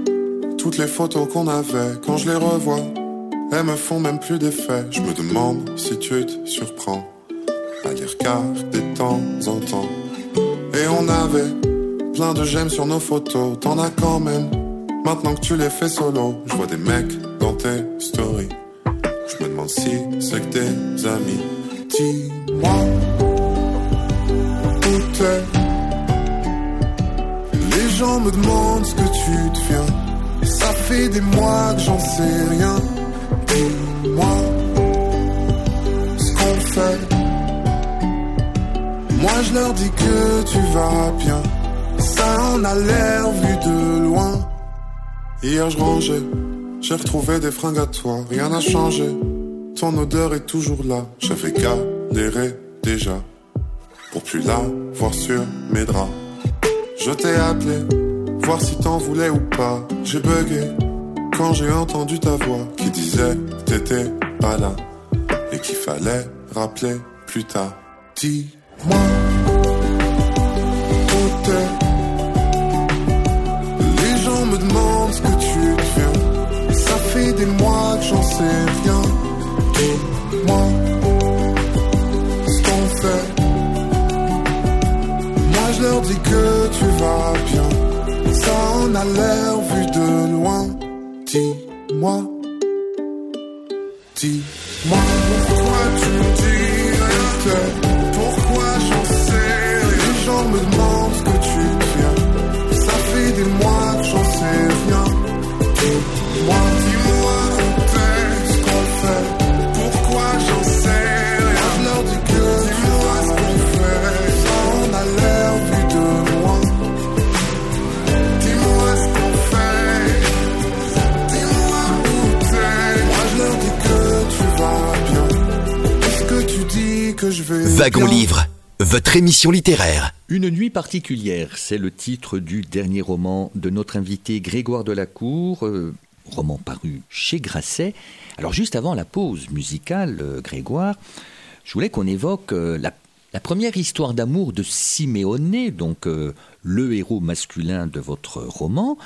toutes les photos qu'on avait quand je les revois. Elles me font même plus d'effet. Je me demande si tu te surprends à les regarder de temps en temps. Et on avait plein de j'aime sur nos photos. T'en as quand même. Maintenant que tu les fais solo, je vois des mecs dans tes stories. Je me demande si c'est que tes amis. Dis-moi où t'es. Les gens me demandent ce que tu deviens. Ça fait des mois que j'en sais rien moi ce qu'on fait. Moi je leur dis que tu vas bien. Ça en a l'air vu de loin. Hier je rangeais, j'ai retrouvé des fringues à toi. Rien n'a changé, ton odeur est toujours là. J'avais galéré déjà pour plus la voir sur mes draps. Je t'ai appelé, voir si t'en voulais ou pas. J'ai bugué quand j'ai entendu ta voix qui disait t'étais pas là et qu'il fallait rappeler plus tard. Dis-moi où t'es? Les gens me demandent ce que tu deviens. Ça fait des mois que j'en sais rien. Dis-moi ce qu'on fait. Moi je leur dis que tu vas bien. Ça en a l'air vu de loin. Dis-moi, dis-moi pourquoi tu me dis rien Pourquoi j'en sais Les gens me demandent ce que tu viens. Ça fait des mois que j'en sais rien. Dis-moi Wagon Livre, votre émission littéraire. Une nuit particulière, c'est le titre du dernier roman de notre invité Grégoire Delacour, euh, roman paru chez Grasset. Alors juste avant la pause musicale, euh, Grégoire, je voulais qu'on évoque euh, la, la première histoire d'amour de Siméone, donc euh, le héros masculin de votre roman.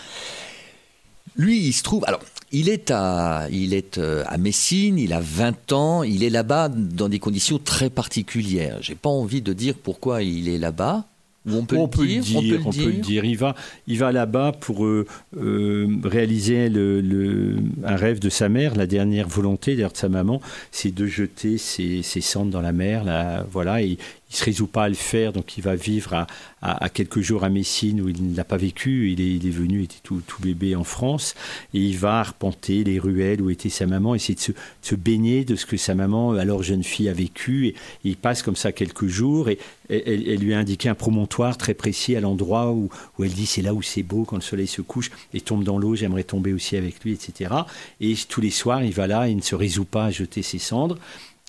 Lui, il se trouve. Alors, il est à, il est euh, à Messine, il a 20 ans, il est là-bas dans des conditions très particulières. J'ai pas envie de dire pourquoi il est là-bas. On peut, on le, peut dire, le dire, on peut le dire. Il va, il va là-bas pour euh, euh, réaliser le, le- un rêve de sa mère, la dernière volonté d'ailleurs de sa maman, c'est de jeter ses, ses cendres dans la mer. Là, voilà, et il se résout pas à le faire, donc il va vivre à, quelques jours à Messine où il n'a pas vécu. Il est, il est venu, il était tout, tout bébé en France, et il va arpenter les ruelles où était sa maman, essayer de se, de se baigner de ce que sa maman, alors jeune fille, a vécu. Et, il passe comme ça quelques jours, et elle lui a indiqué un promontoire très précis à l'endroit où, où elle dit c'est là où c'est beau quand le soleil se couche et tombe dans l'eau, j'aimerais tomber aussi avec lui, etc. Et tous les soirs, il va là, il ne se résout pas à jeter ses cendres.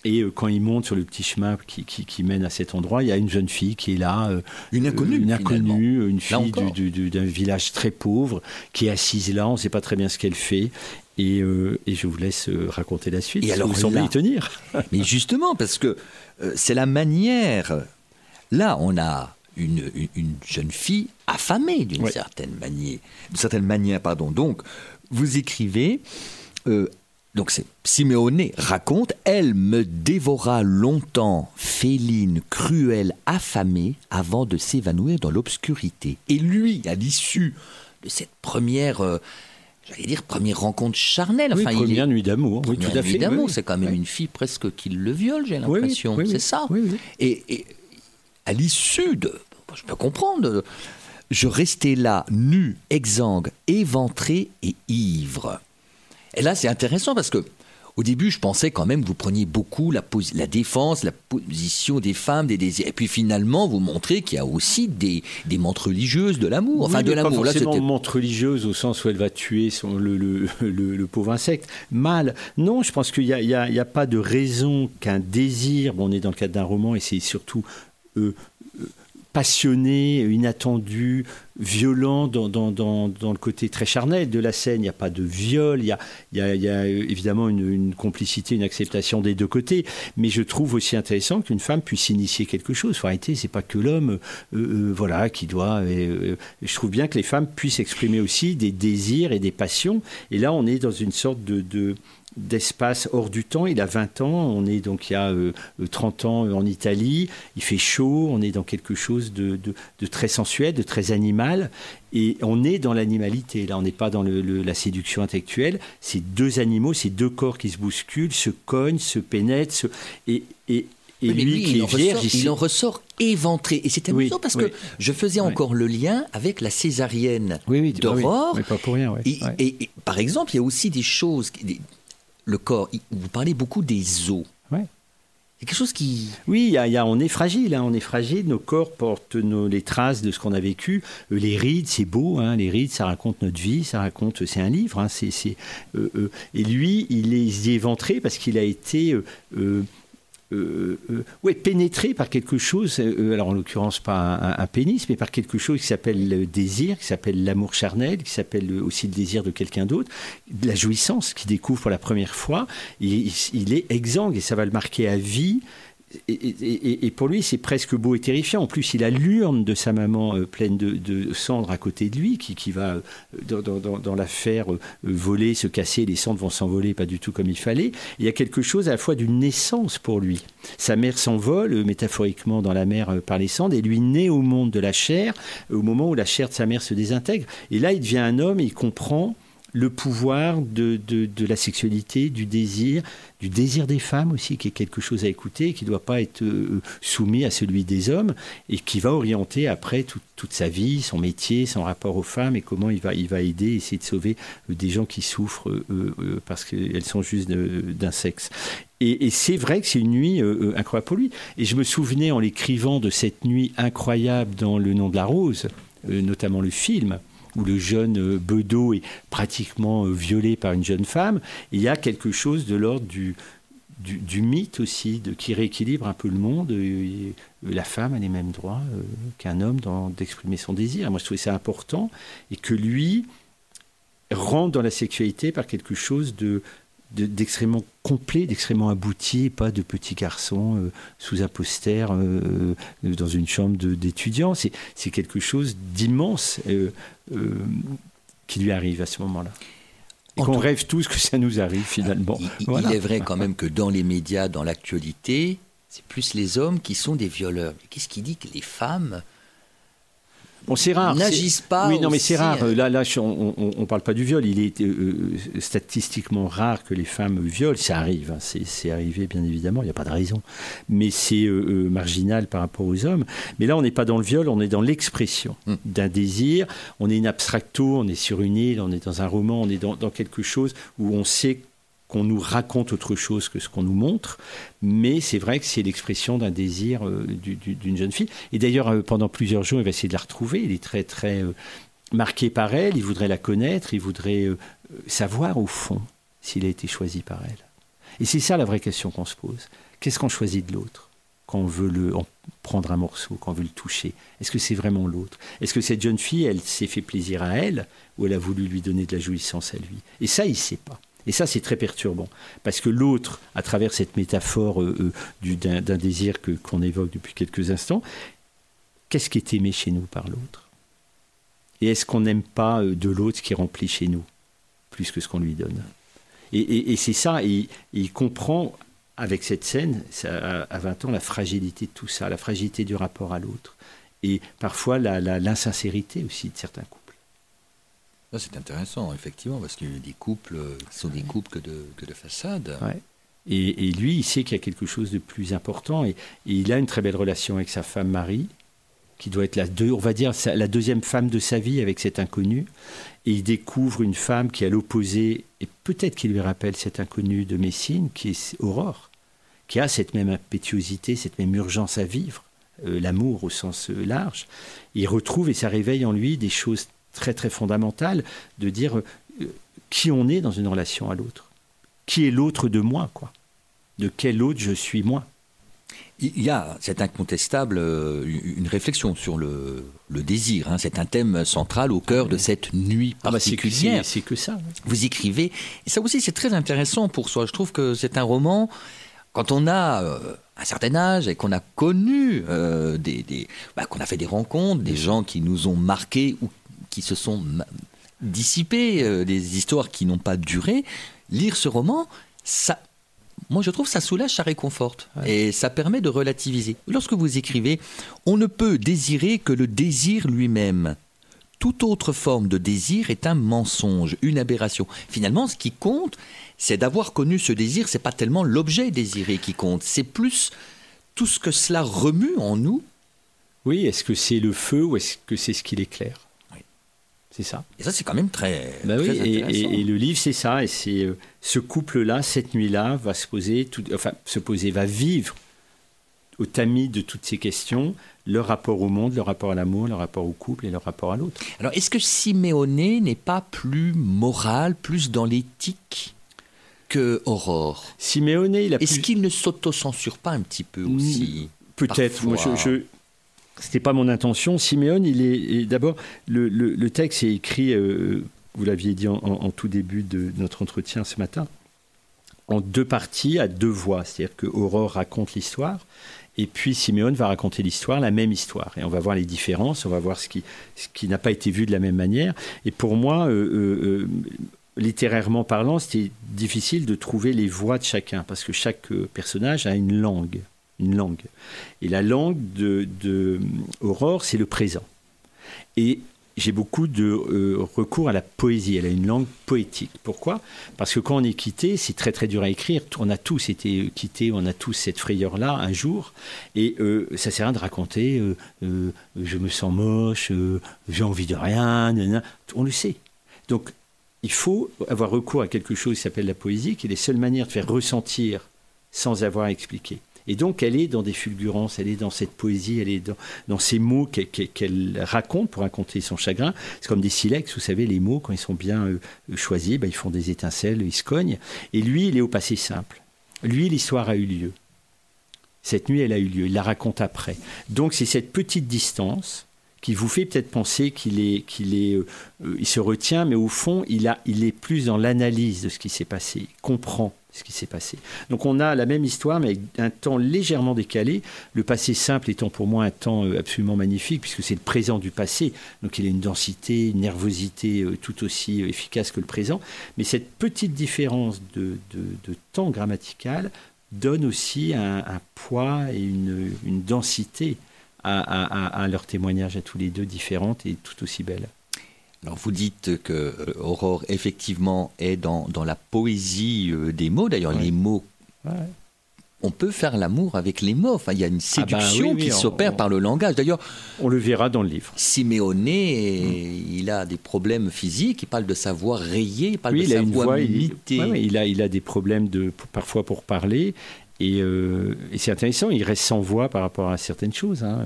Et euh, quand il monte sur le petit chemin qui, qui- qui mène à cet endroit, il y a une jeune fille qui est là. euh, Une inconnue, euh, Une finalement. inconnue, une fille du- du- d'un village très pauvre qui est assise là, on ne sait pas très bien ce qu'elle fait. Et, euh, et je vous laisse raconter la suite. Et alors vous semblez là- y tenir. Mais justement, parce que euh, c'est la manière. Là, on a une, une- une jeune fille affamée d'une Ouais. certaine manière. D'une certaine manière, pardon. Donc, vous écrivez. euh, donc c'est raconte Elle me dévora longtemps, féline, cruelle, affamée, avant de s'évanouir dans l'obscurité. Et lui, à l'issue de cette première, euh, j'allais dire première rencontre charnelle, Oui, enfin, il première est- nuit d'amour. Oui, tout à fait. d'amour, oui, c'est quand même une fille presque qui le viole, j'ai l'impression. c'est ça. Et, et à l'issue de. Je peux comprendre. Je restais là, nu, exsangue, éventré et ivre. Et là, c'est intéressant parce que. Au début, je pensais quand même que vous preniez beaucoup la, défense, la position des femmes, des désirs. Et puis finalement, vous montrez qu'il y a aussi des, des montres religieuses de l'amour. Enfin, Oui, de pas l'amour. Là, forcément c'était. montre religieuse au sens où elle va tuer son, le, le, le- le pauvre insecte. Mal. Non, je pense qu'il n'y a, pas de raison qu'un désir, bon, on est dans le cadre d'un roman et c'est surtout euh, passionné, inattendu, violent dans, dans, dans, le côté très charnel de la scène. Il n'y a pas de viol, il y a, il y a, euh, évidemment une, complicité, une acceptation des deux côtés. Mais je trouve aussi intéressant qu'une femme puisse initier quelque chose. Faut arrêter, c'est pas que l'homme, euh, euh, voilà, qui doit. je trouve bien que les femmes puissent exprimer aussi des désirs et des passions. Et là, on est dans une sorte de, de d'espace hors du temps. Il a 20 ans, on est donc il y a euh, euh, 30 ans euh, en Italie, il fait chaud, on est dans quelque chose de, de- de très sensuel, de très animal, et on est dans l'animalité. Là, on n'est pas dans le- le- la séduction intellectuelle. C'est deux animaux, c'est deux corps qui se bousculent, se cognent, se pénètrent, se- et, et, et lui, lui, qui il, est en vierge, ressort, il en ressort éventré. Et c'est amusant Oui, parce oui. que je faisais Oui. encore le lien avec la césarienne d'Aurore. mais pas pour rien. Et, et- et, par exemple, il y a aussi des choses. des- le corps, vous parlez beaucoup des os. Ouais. C'est quelque chose qui. Oui, il y a- il y a- on est fragile, hein, on est fragile. Nos corps portent nos, les traces de ce qu'on a vécu. Euh, les rides, c'est beau. hein, les rides, ça raconte notre vie, ça raconte. C'est un livre. hein, c'est, euh, euh, et lui, il est, il s'y est éventré parce qu'il a été. euh, euh, euh, euh, ouais, pénétré par quelque chose, euh, alors en l'occurrence pas un, pénis, mais par quelque chose qui s'appelle le désir, qui s'appelle l'amour charnel, qui s'appelle euh, aussi le désir de quelqu'un d'autre, la jouissance qu'il découvre pour la première fois. Il- il est exsangue et ça va le marquer à vie. Et, pour lui, c'est presque beau et terrifiant. En plus, il a l'urne de sa maman euh, pleine de, cendres à côté de lui, qui, va, euh, dans, dans- dans- l'affaire, euh, voler, se casser, les cendres vont s'envoler, pas du tout comme il fallait. Il y a quelque chose à la fois d'une naissance pour lui. Sa mère s'envole, métaphoriquement, dans la mer par les cendres, et lui naît au monde de la chair, au moment où la chair de sa mère se désintègre. Et là, il devient un homme il comprend le pouvoir de, de, la sexualité, du désir, du désir des femmes aussi, qui est quelque chose à écouter, qui ne doit pas être euh, soumis à celui des hommes, et qui va orienter après tout- toute sa vie, son métier, son rapport aux femmes, et comment il va, il va aider, essayer de sauver euh, des gens qui souffrent euh, parce qu'elles sont juste d'un sexe. Et, c'est vrai que c'est une nuit incroyable pour lui. Et je me souvenais en l'écrivant de cette nuit incroyable dans Le nom de la rose, notamment le film où le jeune euh, Bedeau est pratiquement euh, violé par une jeune femme, il y a quelque chose de l'ordre du, du, mythe aussi, de, qui rééquilibre un peu le monde. la femme a les mêmes droits qu'un homme d'exprimer son désir. moi, je trouvais ça important. Et que lui rentre dans la sexualité par quelque chose de, d'extrêmement complet, d'extrêmement abouti, pas de petit garçon euh, sous un poster euh, euh, dans une chambre d'étudiants. C'est, quelque chose d'immense qui lui arrive à ce moment-là. Et qu'on rêve tous que ça nous arrive finalement. Il, est vrai quand même que dans les médias, dans l'actualité, c'est plus les hommes qui sont des violeurs. qu'est-ce qui dit que les femmes Bon, c'est rare. N'agissent pas. Oui, non, mais c'est rare. Là, là, on ne parle pas du viol. Il est euh, statistiquement rare que les femmes violent. Ça arrive. Hein. C'est arrivé, bien évidemment. Il n'y a pas de raison. Mais c'est euh, euh, marginal par rapport aux hommes. Mais là, on n'est pas dans le viol. On est dans l'expression hmm. d'un désir. On est une abstracto. On est sur une île. On est dans un roman. On est dans, dans quelque chose où on sait qu'on nous raconte autre chose que ce qu'on nous montre, mais c'est vrai que c'est l'expression d'un désir euh, d'une jeune fille. Et d'ailleurs, euh, pendant plusieurs jours, il va essayer de la retrouver. Il est très, très euh, marqué par elle, il voudrait la connaître, il voudrait savoir au fond s'il a été choisi par elle. Et c'est ça la vraie question qu'on se pose. Qu'est-ce qu'on choisit de l'autre quand on veut le en prendre un morceau, quand on veut le toucher? Est-ce que c'est vraiment l'autre? Est-ce que cette jeune fille, elle s'est fait plaisir à elle ou elle a voulu lui donner de la jouissance à lui? Et ça, il ne sait pas. Et ça, c'est très perturbant, parce que l'autre, à travers cette métaphore euh, euh, d'un désir qu'on évoque depuis quelques instants, qu'est-ce qui est aimé chez nous par l'autre? Et est-ce qu'on n'aime pas euh, de l'autre qui remplit chez nous, plus que ce qu'on lui donne? Et, c'est ça, il comprend avec cette scène, à 20 ans, la fragilité de tout ça, la fragilité du rapport à l'autre, et parfois l'insincérité aussi de certains coups. C'est intéressant, effectivement, parce que des couples sont des couples que de, que de façade. Et, lui, il sait qu'il y a quelque chose de plus important. Et, il a une très belle relation avec sa femme Marie, qui doit être la deux, on va dire la deuxième femme de sa vie avec cet inconnu. Et il découvre une femme qui est à l'opposé, et peut-être qu'il lui rappelle cet inconnu de Messine, qui est Aurore, qui a cette même impétuosité, cette même urgence à vivre, euh, l'amour au sens euh, large. Il retrouve et ça réveille en lui des choses très très fondamentale de dire euh, qui on est dans une relation à l'autre. Qui est l'autre de moi, quoi? De quel autre je suis moi? Il y a, c'est incontestable, euh, une réflexion sur le, le désir. Hein. C'est un thème central au cœur de cette nuit ah bah, particulière. c'est que ça. Vous écrivez. Et ça aussi, c'est très intéressant pour soi. Je trouve que c'est un roman, quand on a euh, un certain âge et qu'on a connu des, des bah, qu'on a fait des rencontres, des gens qui nous ont marqués ou qui se sont dissipées, euh, des histoires qui n'ont pas duré, lire ce roman, ça, moi je trouve ça soulage, ça réconforte et ça permet de relativiser. Lorsque vous écrivez, on ne peut désirer que le désir lui-même. Toute autre forme de désir est un mensonge, une aberration. Finalement, ce qui compte, c'est d'avoir connu ce désir. C'est pas tellement l'objet désiré qui compte, c'est plus tout ce que cela remue en nous. Oui, est-ce que c'est le feu ou est-ce que c'est ce qui l'éclaire c'est ça. Et ça, c'est quand même très, bah oui, et, le livre, c'est ça. Et c'est euh, ce couple-là, cette nuit-là, va se poser, tout, enfin, se poser, va vivre au tamis de toutes ces questions, leur rapport au monde, leur rapport à l'amour, leur rapport au couple et leur rapport à l'autre. Alors, est-ce que Simeone n'est pas plus moral, plus dans l'éthique que Aurore? Simeone, il a Est-ce qu'il ne s'auto-censure pas un petit peu aussi Peut-être. Moi, je, c'était pas mon intention. Siméon, il est, d'abord le, texte est écrit. Euh, vous l'aviez dit en, tout début de notre entretien ce matin, en deux parties à deux voix. C'est-à-dire que Aurore raconte l'histoire et puis Siméon va raconter l'histoire, la même histoire. Et on va voir les différences, on va voir ce qui, ce qui n'a pas été vu de la même manière. Et pour moi, euh, euh, littérairement parlant, c'était difficile de trouver les voix de chacun parce que chaque personnage a une langue une langue. Et la langue de, de Aurore, c'est le présent. Et j'ai beaucoup de euh, recours à la poésie. Elle a une langue poétique. Pourquoi? Parce que quand on est quitté, c'est très très dur à écrire. On a tous été quittés, on a tous cette frayeur-là un jour. Et euh, ça sert à rien de raconter euh, je me sens moche, j'ai envie de rien. On le sait. Donc il faut avoir recours à quelque chose qui s'appelle la poésie, qui est les seules manières de faire ressentir sans avoir à expliquer. Et donc, elle est dans des fulgurances, elle est dans cette poésie, elle est dans, ces mots qu'elle raconte pour raconter son chagrin. C'est comme des silex, vous savez, les mots, quand ils sont bien euh, choisis, bah, ils font des étincelles, ils se cognent. Et lui, il est au passé simple. Lui, l'histoire a eu lieu. Cette nuit, elle a eu lieu. Il la raconte après. Donc, c'est cette petite distance qui vous fait peut-être penser qu'il est, qu'il est, euh, euh, il se retient, mais au fond, il, a, il est plus dans l'analyse de ce qui s'est passé. Il comprend ce qui s'est passé. Donc on a la même histoire, mais avec un temps légèrement décalé. Le passé simple étant pour moi un temps euh, absolument magnifique, puisque c'est le présent du passé. Donc il a une densité, une nervosité tout aussi efficace que le présent. Mais cette petite différence de, temps grammatical donne aussi un, poids et une, une densité à, leur témoignage à tous les deux différentes et tout aussi belles. Alors vous dites que euh, Aurore effectivement est dans, dans la poésie euh, des mots. D'ailleurs, les mots, on peut faire l'amour avec les mots. Enfin, il y a une ah bah séduction qui s'opère par le langage. D'ailleurs, on le verra dans le livre. Simeone, il a des problèmes physiques. Il parle de sa voix rayée, il parle de sa voix, Il, il, a, il a des problèmes de parfois pour parler. Euh, et, c'est intéressant, il reste sans voix par rapport à certaines choses. Hein,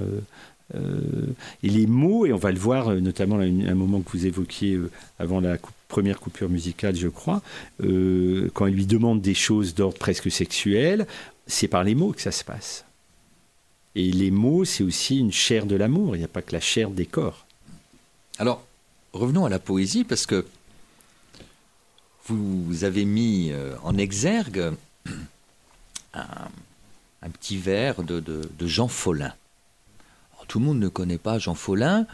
et les mots, et on va le voir notamment à un moment que vous évoquiez avant la première coupure musicale, je crois, quand il lui demande des choses d'ordre presque sexuel, c'est par les mots que ça se passe. Et les mots, c'est aussi une chair de l'amour, il n'y a pas que la chair des corps. Alors, revenons à la poésie, parce que vous avez mis en exergue un, petit vers de, Jean Follin. Tout le monde ne connaît pas Jean Follin.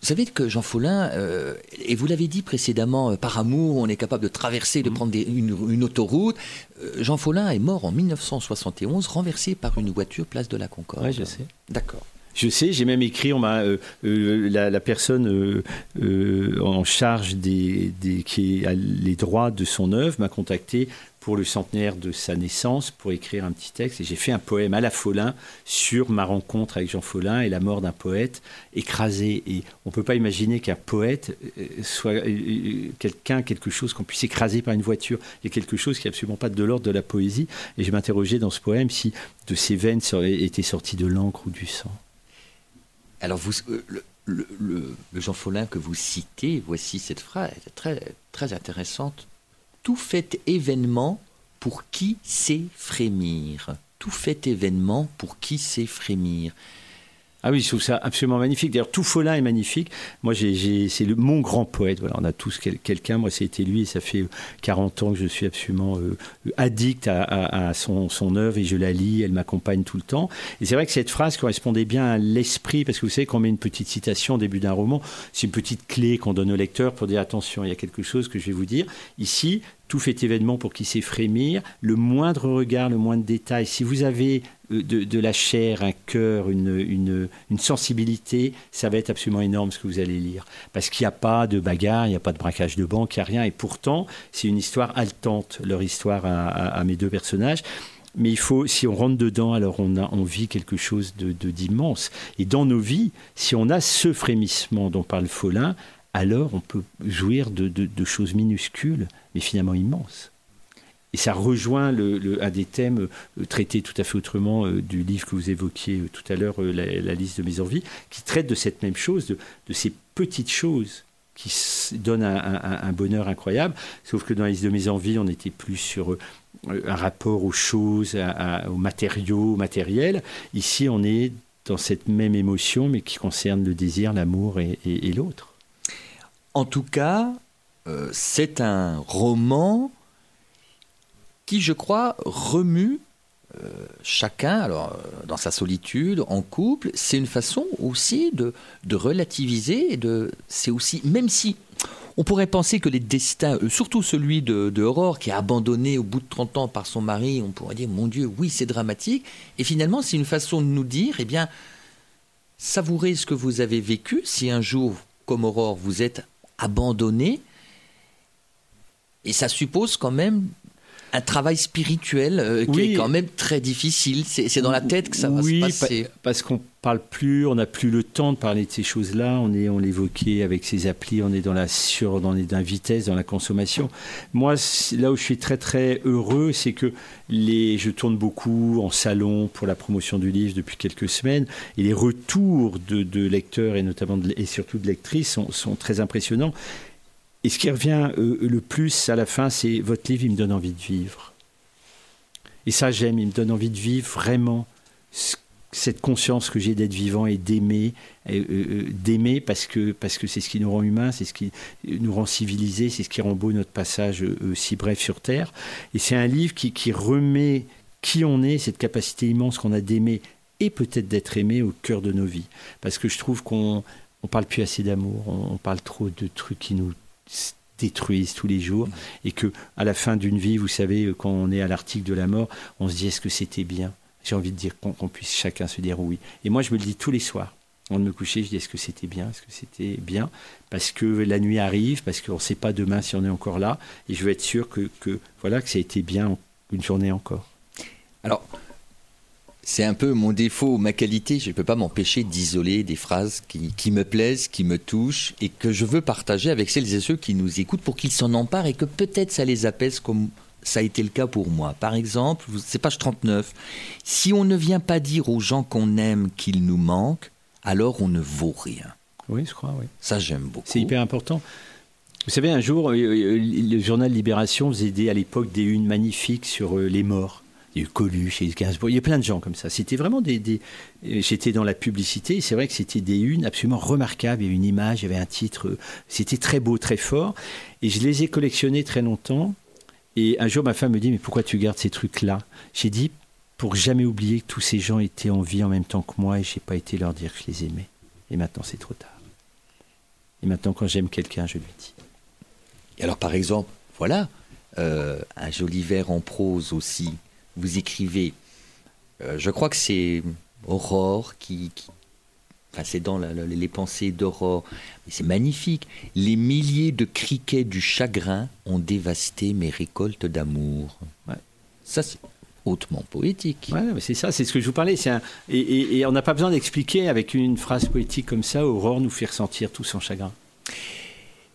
Vous savez que Jean Follin, euh, et vous l'avez dit précédemment, euh, par amour, on est capable de traverser, de mm. prendre une, autoroute. Euh, Jean Follin est mort en 1971, renversé par une voiture place de la Concorde. Oui, je sais. D'accord. Je sais, j'ai même écrit, on m'a, la, personne en charge des, des, qui a les droits de son œuvre m'a contacté pour le centenaire de sa naissance pour écrire un petit texte. Et j'ai fait un poème à la Follin sur ma rencontre avec Jean Follin et la mort d'un poète écrasé. Et on ne peut pas imaginer qu'un poète euh, soit euh, euh, quelqu'un, quelque chose qu'on puisse écraser par une voiture. Il y a quelque chose qui n'est absolument pas de l'ordre de la poésie. Et je m'interrogeais dans ce poème si de ses veines était sorti de l'encre ou du sang. Alors, le, Jean Follin que vous citez, voici cette phrase très intéressante tout fait événement pour qui sait frémir. Tout fait événement pour qui sait frémir. Ah oui, je trouve ça absolument magnifique. D'ailleurs, tout Follin est magnifique. Moi, c'est mon grand poète. Voilà, on a tous quelqu'un. Moi, c'était lui. Et ça fait 40 ans que je suis absolument euh, addict à, son, son, œuvre et je la lis. Elle m'accompagne tout le temps. Et c'est vrai que cette phrase correspondait bien à l'esprit, parce que vous savez, qu'on met une petite citation au début d'un roman, c'est une petite clé qu'on donne au lecteur pour dire attention, il y a quelque chose que je vais vous dire. Ici, tout fait événement pour qui sait frémir, le moindre regard, le moindre détail. Si vous avez euh, de, la chair, un cœur, une, sensibilité, ça va être absolument énorme ce que vous allez lire. Parce qu'il n'y a pas de bagarre, il n'y a pas de braquage de banque, il n'y a rien. Et pourtant, c'est une histoire haletante, leur histoire à, mes deux personnages. Mais il faut, si on rentre dedans, alors on, a, on vit quelque chose de, d'immense. Et dans nos vies, si on a ce frémissement dont parle Follin, alors on peut jouir de choses minuscules, mais finalement immenses. Et ça rejoint un des thèmes euh, traités tout à fait autrement euh, du livre que vous évoquiez euh, tout à l'heure, la, liste de mes envies, qui traite de cette même chose, de, ces petites choses qui donnent un, bonheur incroyable. Sauf que dans la liste de mes envies, on était plus sur un rapport aux choses, aux matériaux, au matériel. Ici, on est dans cette même émotion, mais qui concerne le désir, l'amour et, l'autre. En tout cas, c'est un roman qui, je crois, remue euh, chacun, alors euh, dans sa solitude, en couple. C'est une façon aussi de, relativiser. De, c'est aussi, même si on pourrait penser que les destins, euh, surtout celui de, de, Aurore, qui est abandonné au bout de 30 ans par son mari, on pourrait dire, mon Dieu, oui, c'est dramatique. Et finalement, c'est une façon de nous dire, eh bien, savourez ce que vous avez vécu. Si un jour, comme Aurore, vous êtes abandonné, et ça suppose quand même un travail spirituel euh, qui est quand même très difficile. C'est dans la tête que ça va se passer. Oui, parce qu'on parle plus, on n'a plus le temps de parler de ces choses-là. On est, on l'évoquait avec ces applis, on est dans la sur, dans, dans la vitesse, dans la consommation. Moi, là où je suis très très heureux, c'est que les, je tourne beaucoup en salon pour la promotion du livre depuis quelques semaines, et les retours de, lecteurs et notamment et surtout de lectrices sont, sont très impressionnants. Et ce qui revient euh, le plus à la fin, c'est votre livre, il me donne envie de vivre. Et ça, j'aime. Il me donne envie de vivre vraiment cette conscience que j'ai d'être vivant et d'aimer, euh, euh, d'aimer parce que parce que c'est ce qui nous rend humains, c'est ce qui nous rend civilisés, c'est ce qui rend beau notre passage si bref sur Terre. Et c'est un livre qui, qui remet qui on est, cette capacité immense qu'on a d'aimer et peut-être d'être aimé au cœur de nos vies. Parce que je trouve qu'on on parle plus assez d'amour, on, parle trop de trucs qui nous détruisent tous les jours et que à la fin d'une vie, vous savez, quand on est à l'article de la mort, on se dit est-ce que c'était bien? J'ai envie de dire qu'on puisse chacun se dire oui. Et moi, je me le dis tous les soirs. Avant de me coucher, je dis est-ce que c'était bien? Est-ce que c'était bien? Parce que la nuit arrive, parce qu'on ne sait pas demain si on est encore là. Et je veux être sûr que, que, voilà, que ça a été bien une journée encore. Alors, c'est un peu mon défaut, ma qualité. Je ne peux pas m'empêcher d'isoler des phrases qui, qui, me plaisent, qui me touchent et que je veux partager avec celles et ceux qui nous écoutent pour qu'ils s'en emparent et que peut-être ça les apaise comme ça a été le cas pour moi. Par exemple, c'est page 39. Si on ne vient pas dire aux gens qu'on aime qu'ils nous manquent, alors on ne vaut rien. Oui, je crois, oui. Ça, j'aime beaucoup. C'est hyper important. Vous savez, un jour, euh, euh, le journal Libération faisait à l'époque des unes magnifiques sur euh, les morts. Il y a eu Coluche, il y a eu plein de gens comme ça. C'était vraiment des. J'étais dans la publicité, c'est vrai que c'était des unes absolument remarquables. Il y avait une image, il y avait un titre. C'était très beau, très fort. Et je les ai collectionnés très longtemps. Et un jour, ma femme me dit, mais pourquoi tu gardes ces trucs-là? J'ai dit, pour jamais oublier que tous ces gens étaient en vie en même temps que moi et j'ai pas été leur dire que je les aimais. Et maintenant, c'est trop tard. Et maintenant, quand j'aime quelqu'un, je lui dis. Et alors, par exemple, voilà, euh, un joli vers en prose aussi. Vous écrivez, euh, je crois que c'est Aurore qui, c'est dans les pensées d'Aurore. C'est magnifique. Les milliers de criquets du chagrin ont dévasté mes récoltes d'amour. Ça, c'est hautement poétique. Ouais, c'est ça, c'est ce que je vous parlais. Un... Et, on n'a pas besoin d'expliquer avec une phrase poétique comme ça. Aurore nous fait ressentir tout son chagrin.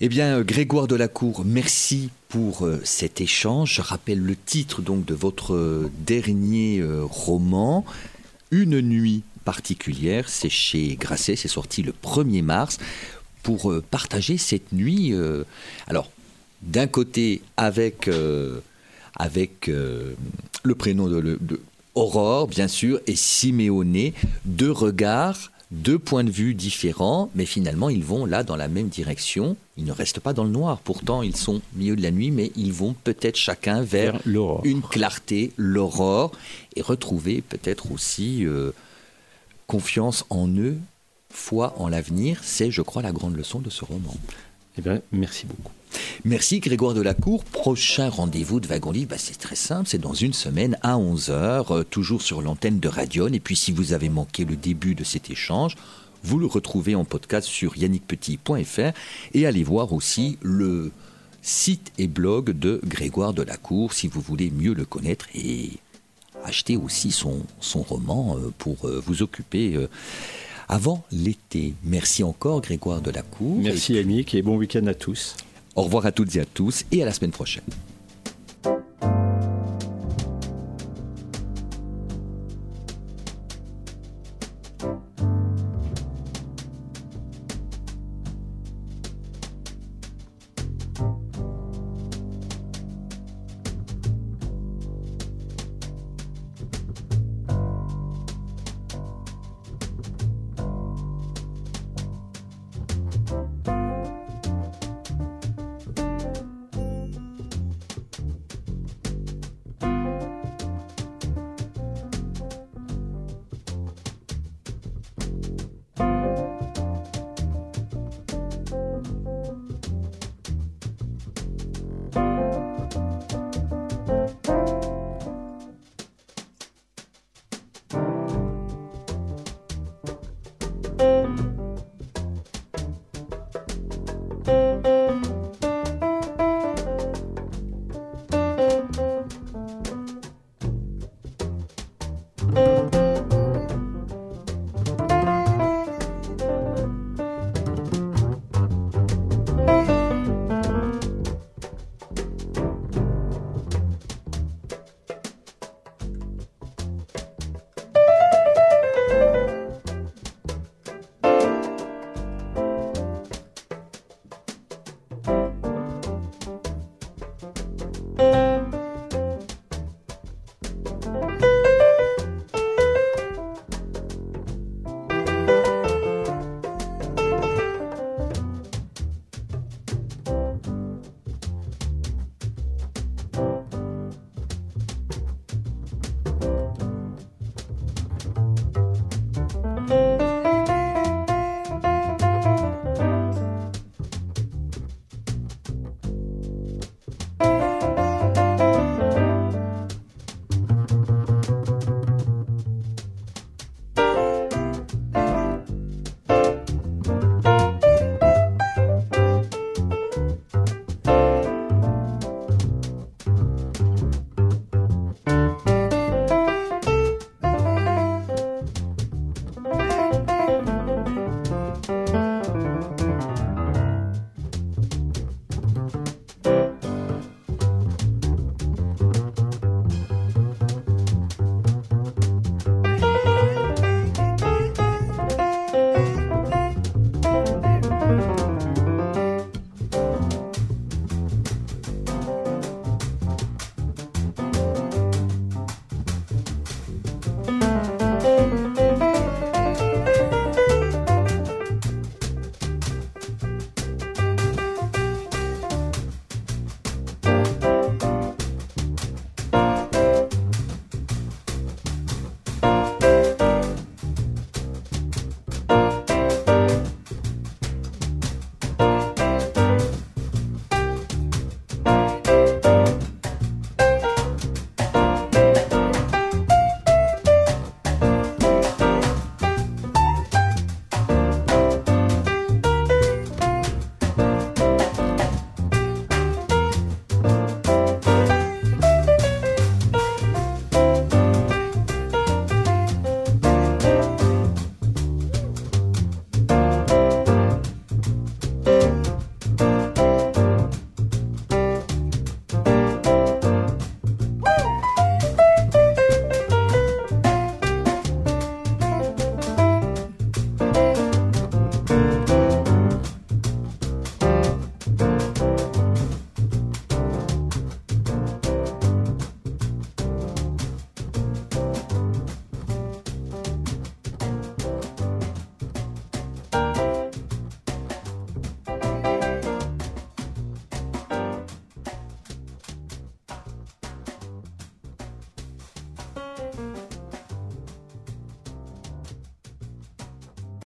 Eh bien, euh, Grégoire Delacour, merci pour euh, cet échange. Je rappelle le titre donc de votre euh, dernier roman, Une nuit particulière. C'est chez Grasset, c'est sorti le 1er mars pour partager cette nuit. Alors, d'un côté, avec, avec le prénom de, Aurore, bien sûr, et Siméoné, deux regards, deux points de vue différents, mais finalement, ils vont là dans la même direction. Ils ne restent pas dans le noir. Pourtant, ils sont au milieu de la nuit, mais ils vont peut-être chacun vers, une clarté, l'aurore, et retrouver peut-être aussi confiance en eux, foi en l'avenir, c'est, je crois, la grande leçon de ce roman. Eh bien, merci beaucoup. Merci Grégoire Delacour. Prochain rendez-vous de Wagon Livre, bah, c'est très simple, c'est dans une semaine à 11h, euh, toujours sur l'antenne de Radion. Et puis si vous avez manqué le début de cet échange, vous le retrouvez en podcast sur yannickpetit.fr et allez voir aussi le site et blog de Grégoire Delacour si vous voulez mieux le connaître et acheter aussi son, son roman euh, pour euh, vous occuper avant l'été. Merci encore Grégoire Delacour. Merci Yannick et bon week-end à tous. Au revoir à toutes et à tous et à la semaine prochaine.